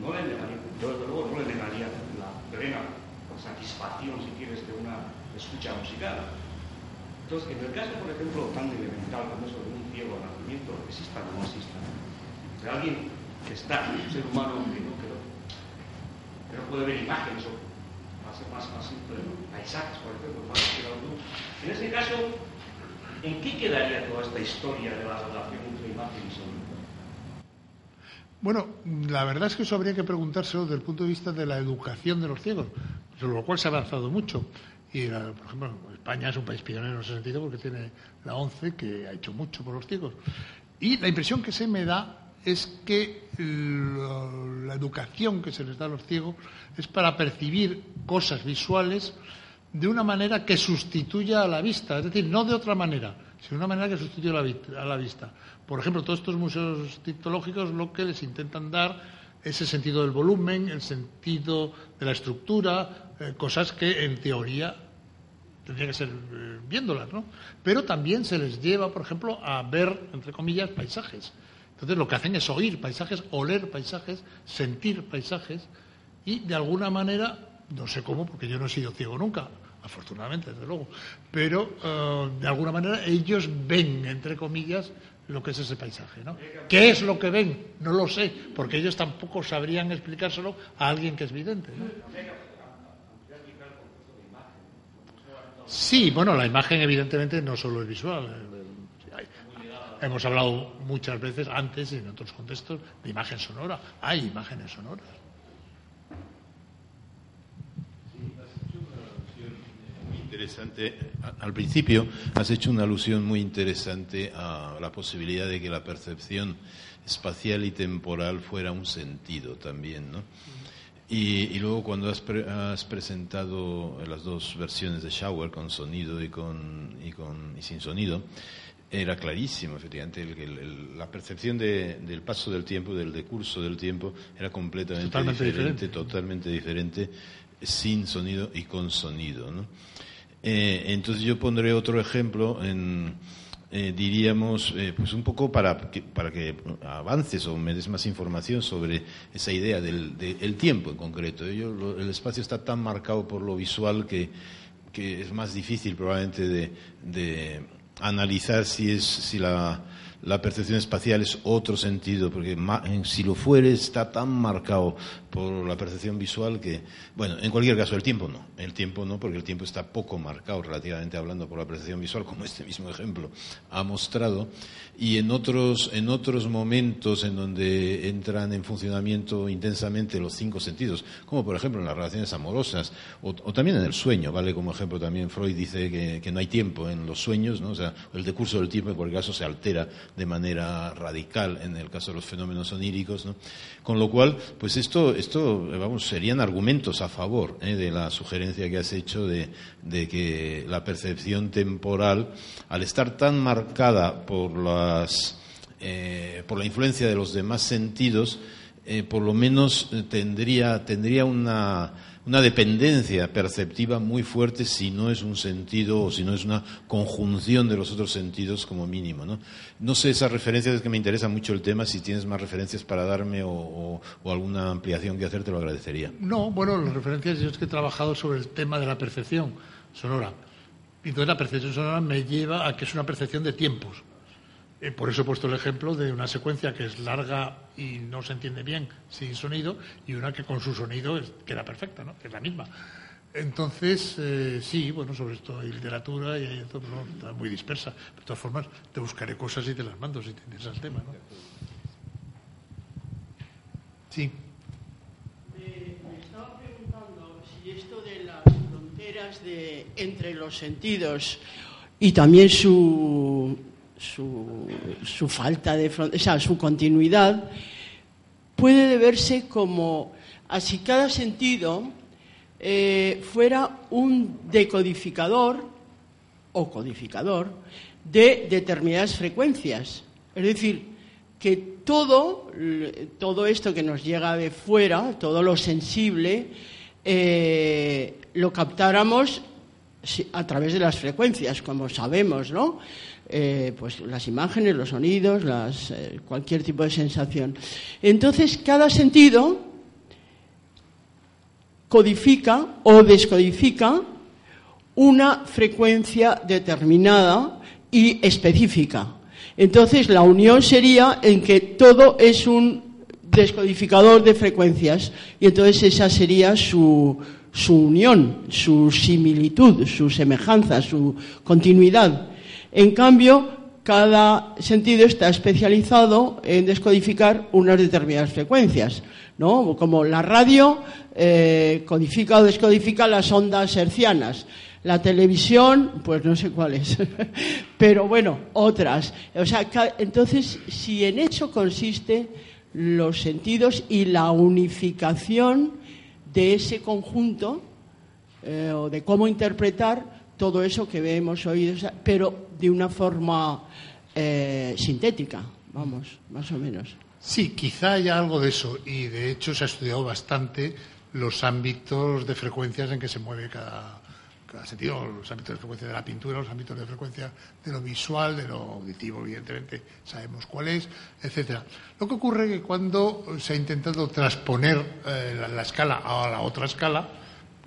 no le negaría, yo desde luego no le negaría la plena satisfacción, si quieres, de una escucha musical. Entonces, en el caso, por ejemplo, tan elemental como eso de un ciego de nacimiento, exista o no exista, de alguien que está, un ser humano que no, que no, que no puede ver imágenes o más, más, más simple, paisajes, por ejemplo, más En ese caso, ¿en qué quedaría toda esta historia de la relación entre imagen y? Bueno, la verdad es que eso habría que preguntárselo desde el punto de vista de la educación de los ciegos, sobre lo cual se ha avanzado mucho. Y, por ejemplo, España es un país pionero en ese sentido porque tiene la ONCE que ha hecho mucho por los ciegos. Y la impresión que se me da es que la educación que se les da a los ciegos es para percibir cosas visuales de una manera que sustituya a la vista, es decir, no de otra manera, sino de una manera que sustituya a la vista. Por ejemplo, todos estos museos tipológicos lo que les intentan dar es el sentido del volumen, el sentido de la estructura, eh, cosas que en teoría tendrían que ser eh, viéndolas, ¿no? Pero también se les lleva, por ejemplo, a ver, entre comillas, paisajes. Entonces lo que hacen es oír paisajes, oler paisajes, sentir paisajes y de alguna manera, no sé cómo, porque yo no he sido ciego nunca, afortunadamente, desde luego, pero eh, de alguna manera ellos ven, entre comillas, lo que es ese paisaje. ¿no? ¿Qué es lo que ven? No lo sé, porque ellos tampoco sabrían explicárselo a alguien que es vidente. ¿no? Sí, bueno, la imagen evidentemente no solo es visual. Hemos hablado muchas veces antes y en otros contextos de imagen sonora. Hay imágenes sonoras. Interesante. Al principio has hecho una alusión muy interesante a la posibilidad de que la percepción espacial y temporal fuera un sentido también, ¿no? Y, luego cuando has, has, presentado las dos versiones de Shower con sonido y con y, con, y sin sonido, era clarísimo, efectivamente, la percepción del paso del tiempo, del decurso del tiempo, era completamente diferente, totalmente diferente, sin sonido y con sonido. ¿no? Eh, entonces yo pondré otro ejemplo en, eh, diríamos, eh, pues un poco para que, para que avances o me des más información sobre esa idea del, tiempo en concreto. el espacio está tan marcado por lo visual que, es más difícil probablemente de, analizar si es si la la percepción espacial es otro sentido, porque si lo fuere está tan marcado por la percepción visual que, bueno, en cualquier caso, el tiempo no. El tiempo no, porque el tiempo está poco marcado, relativamente hablando, por la percepción visual, como este mismo ejemplo ha mostrado. Y en otros, en otros momentos en donde entran en funcionamiento intensamente los cinco sentidos, como por ejemplo en las relaciones amorosas, o, también en el sueño, ¿vale? Como ejemplo también Freud dice que, que no hay tiempo en los sueños, ¿no? O sea, el decurso del tiempo en cualquier caso se altera de manera radical en el caso de los fenómenos oníricos, ¿no? Con lo cual, pues esto, esto serían argumentos a favor ¿eh? de la sugerencia que has hecho de, de, que la percepción temporal, al estar tan marcada por las, eh, por la influencia de los demás sentidos, eh, por lo menos tendría, tendría una una dependencia perceptiva muy fuerte si no es un sentido o si no es una conjunción de los otros sentidos como mínimo. No, sé esas referencias, es que me interesa mucho el tema, si tienes más referencias para darme o, alguna ampliación que hacer, te lo agradecería. No, bueno, las referencias yo es que he trabajado sobre el tema de la percepción sonora. Y entonces la percepción sonora me lleva a que es una percepción de tiempos. Eh, por eso he puesto el ejemplo de una secuencia que es larga y no se entiende bien sin sonido y una que con su sonido queda perfecta, ¿no? que es la misma. Entonces, eh, sí, bueno, sobre esto hay literatura y hay todo, está muy dispersa. De todas formas, te buscaré cosas y te las mando si te interesa el tema. ¿no? Sí. me estaba preguntando si esto de las fronteras de, entre los sentidos y también su su, falta de, o sea, su continuidad, puede deberse como a si cada sentido eh, fuera un decodificador o codificador de determinadas frecuencias. Es decir, que todo, todo esto que nos llega de fuera, todo lo sensible, eh, lo captáramos a través de las frecuencias, como sabemos, ¿no? Eh, pues las imágenes, los sonidos, las, eh, cualquier tipo de sensación. Entonces, cada sentido codifica o descodifica una frecuencia determinada y específica. Entonces, la unión sería en que todo es un descodificador de frecuencias y entonces esa sería su, su unión, su similitud, su semejanza, su continuidad. En cambio, cada sentido está especializado en descodificar unas determinadas frecuencias, ¿no? Como la radio eh, codifica o descodifica las ondas hercianas. La televisión, pues no sé cuáles, pero bueno, otras. O sea, entonces, si en eso consiste los sentidos y la unificación de ese conjunto, eh, o de cómo interpretar todo eso que hemos oído, pero de una forma eh, sintética, vamos, más o menos. Sí, quizá haya algo de eso y de hecho se ha estudiado bastante los ámbitos de frecuencias en que se mueve cada, sentido, los ámbitos de frecuencia de la pintura, los ámbitos de frecuencia de lo visual, de lo auditivo, evidentemente sabemos cuál es, etcétera. Lo que ocurre es que cuando se ha intentado transponer eh, la escala a la otra escala,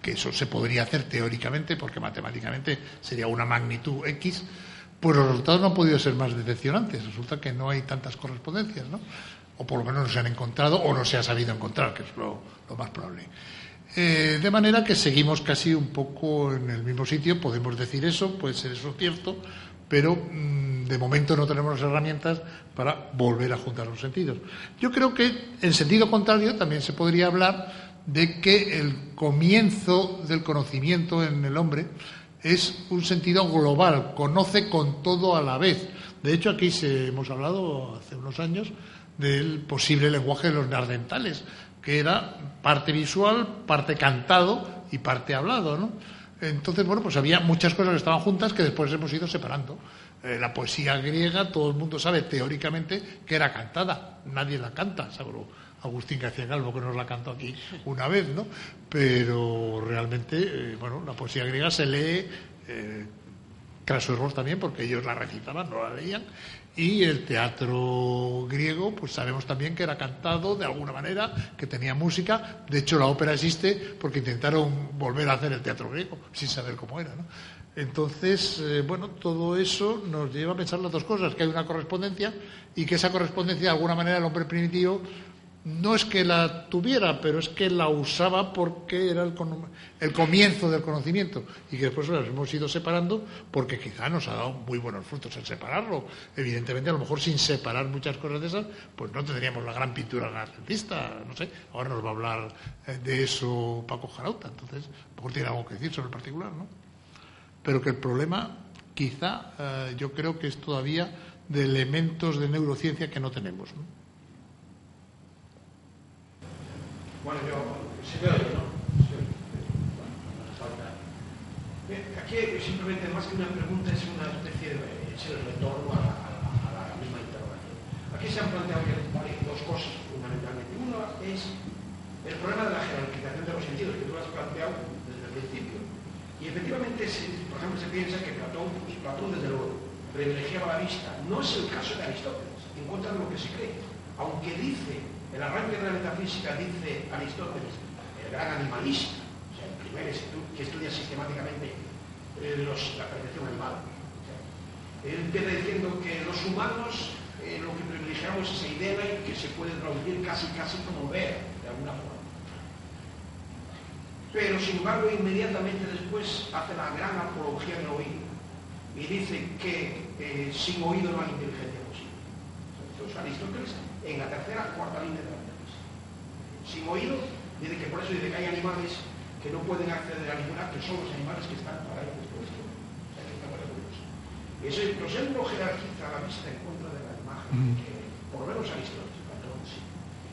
que eso se podría hacer teóricamente, porque matemáticamente sería una magnitud X, pues los resultados no han podido ser más decepcionantes. Resulta que no hay tantas correspondencias, ¿no? O por lo menos no se han encontrado o no se ha sabido encontrar, que es lo, más probable. Eh, de manera que seguimos casi un poco en el mismo sitio, podemos decir eso, puede ser eso cierto, pero mm, de momento no tenemos las herramientas para volver a juntar los sentidos. Yo creo que en sentido contrario también se podría hablar de que el comienzo del conocimiento en el hombre es un sentido global, conoce con todo a la vez. De hecho, aquí se, hemos hablado hace unos años del posible lenguaje de los neandertales, que era parte visual, parte cantado y parte hablado, ¿no? Entonces, bueno, pues había muchas cosas que estaban juntas que después hemos ido separando. Eh, la poesía griega, todo el mundo sabe teóricamente que era cantada, nadie la canta, salvo Agustín García Calvo, que nos la cantó aquí una vez, ¿no? Pero realmente, eh, bueno, la poesía griega se lee, eh, también, porque ellos la recitaban, no la leían, y el teatro griego, pues sabemos también que era cantado de alguna manera, que tenía música. De hecho, la ópera existe porque intentaron volver a hacer el teatro griego, sin saber cómo era, ¿no? Entonces, eh, bueno, todo eso nos lleva a pensar las dos cosas, que hay una correspondencia y que esa correspondencia, de alguna manera, el hombre primitivo no es que la tuviera, pero es que la usaba porque era el, comienzo del conocimiento y que después las hemos ido separando porque quizá nos ha dado muy buenos frutos el separarlo. Evidentemente, a lo mejor sin separar muchas cosas de esas, pues no tendríamos la gran pintura renacentista, no sé. Ahora nos va a hablar eh, de eso Paco Jarauta, entonces, mejor tiene algo que decir sobre el particular, ¿no? Pero que el problema, quizá, eh, yo creo que es todavía de elementos de neurociencia que no tenemos, ¿no? Bueno, yo, se me oye, ¿no? falta. Aquí simplemente más que una pregunta es una especie de es el retorno a, la misma interrogación. Aquí se han planteado dos cosas fundamentalmente. Uno es el problema de la jerarquización de los sentidos, que tú has planteado desde el principio. Y efectivamente, por ejemplo, se piensa que Platón, pues Platón desde luego, privilegiaba la vista. No es el caso de Aristóteles, en contra de lo que se cree. Aunque dice el arranque de la metafísica, dice Aristóteles, el gran animalista, o sea, el primer que estudia sistemáticamente eh, la percepción animal. Él empieza diciendo que los humanos eh, lo que privilegiamos es esa idea y que se puede traducir casi casi como ver, de alguna forma. Pero sin embargo, inmediatamente después hace la gran apología del oído y dice que eh, sin oído no hay inteligencia posible. Entonces Aristóteles en la tercera, cuarta línea de la Metafísica. Sin oído, dice que por eso dice que hay animales que no pueden acceder a ninguna, que son los animales que están para ellos después. O sea, que está eso, él no jerarquiza la vista en contra de la imagen, que por lo menos Aristóteles, Platón, sí.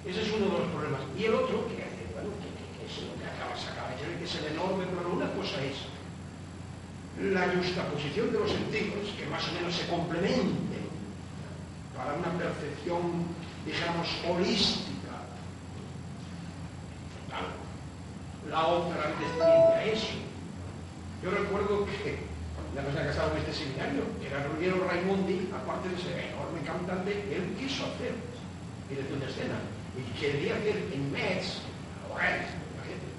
Ese es uno de los problemas. Y el otro, que, bueno, que, que, que es lo que acaba, decir, que es el enorme problema. Una cosa es la justaposición de los sentidos, que más o menos se complementen para una percepción, digamos, holística. La otra desciende a eso. Yo recuerdo que, ya nos ha casado en este seminario, que era Ruggiero Raimondi, aparte de ser enorme cantante, él quiso hacer dirección de escena. Y quería hacer en Metz,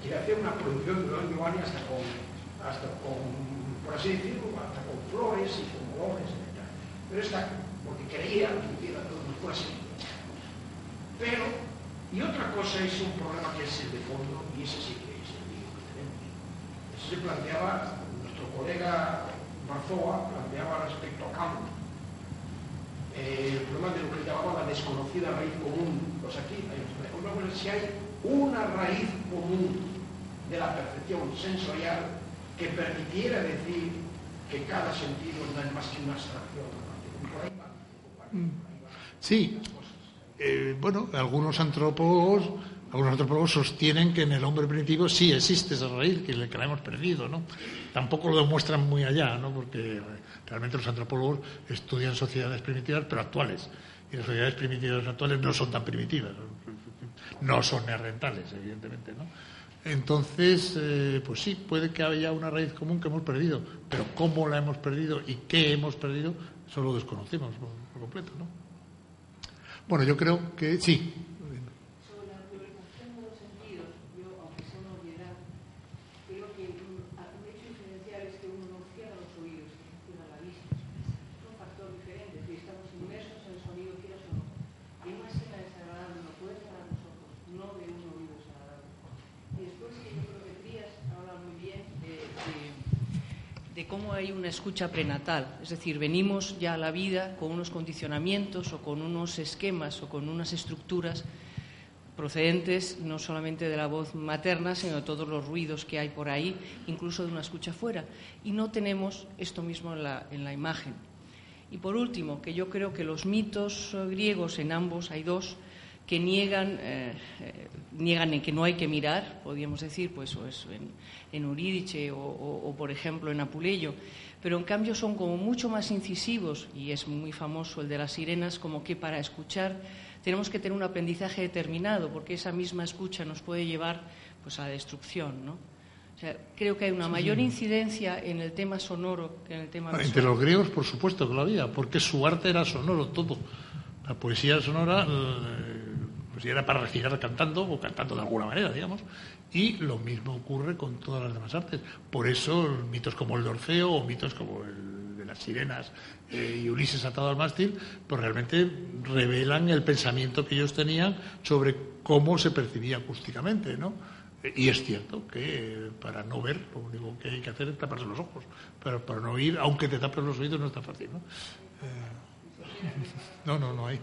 quería hacer una producción de Don Giovanni hasta con, hasta con, por así decirlo, hasta con flores y con colores, etc. Pero está, porque creía que era todo así. Pero, y otra cosa es un problema que es el de fondo, y ese sí que es el lío que. Eso se planteaba, nuestro colega Barzoa planteaba respecto a Kant, eh, el problema de lo que llamaba la desconocida raíz común. Pues aquí hay una cosa, si hay una raíz común de la percepción sensorial que permitiera decir que cada sentido no es más que una abstracción. Sí, eh, bueno, algunos antropólogos, algunos antropólogos sostienen que en el hombre primitivo sí existe esa raíz, que, le- hemos perdido, ¿no? Tampoco lo demuestran muy allá, ¿no? Porque realmente los antropólogos estudian sociedades primitivas, pero actuales. Y las sociedades primitivas actuales no son tan primitivas, no son neandertales, evidentemente, ¿no? Entonces, eh, pues sí, puede que haya una raíz común que hemos perdido, pero cómo la hemos perdido y qué hemos perdido, eso lo desconocemos por completo, ¿no? Bueno, yo creo que sí. Sobre la priorización de los sentidos, yo, aunque sea una obviedad, creo que un, un hecho diferencial es que uno no cierra los oídos, que cierra la vista. Es un factor diferente, es decir, estamos inmersos en el sonido, quieras o no. Y una escena desagradable no puede cerrar los ojos, no de un oído desagradable. Y después que yo creo que Trías habla muy bien de, de- de cómo hay una escucha prenatal. Es decir, venimos ya a la vida con unos condicionamientos o con unos esquemas o con unas estructuras procedentes no solamente de la voz materna, sino de todos los ruidos que hay por ahí, incluso de una escucha fuera. Y no tenemos esto mismo en la, en la imagen. Y por último, que yo creo que los mitos griegos, en ambos hay dos, que niegan, eh, eh, niegan en que no hay que mirar, podríamos decir, pues o eso en, en Eurídice o, o- o, por ejemplo en Apuleyo, pero en cambio son como mucho más incisivos, y es muy famoso el de las sirenas, como que para escuchar tenemos que tener un aprendizaje determinado, porque esa misma escucha nos puede llevar pues, a la destrucción. ¿no? O sea, creo que hay una mayor incidencia en el tema sonoro que en el tema Entre visual. los griegos, por supuesto que lo había, porque su arte era sonoro todo. La poesía sonora pues era para recitar cantando o cantando de alguna manera, digamos. Y lo mismo ocurre con todas las demás artes. Por eso mitos como el de Orfeo o mitos como el de las sirenas eh, y Ulises atado al mástil, pues realmente revelan el pensamiento que ellos tenían sobre cómo se percibía acústicamente, ¿no? Y es cierto que eh, para no ver, lo único que hay que hacer es taparse los ojos. Pero para no oír, aunque te tapes los oídos, no es tan fácil, ¿no? Eh, no, no, no hay.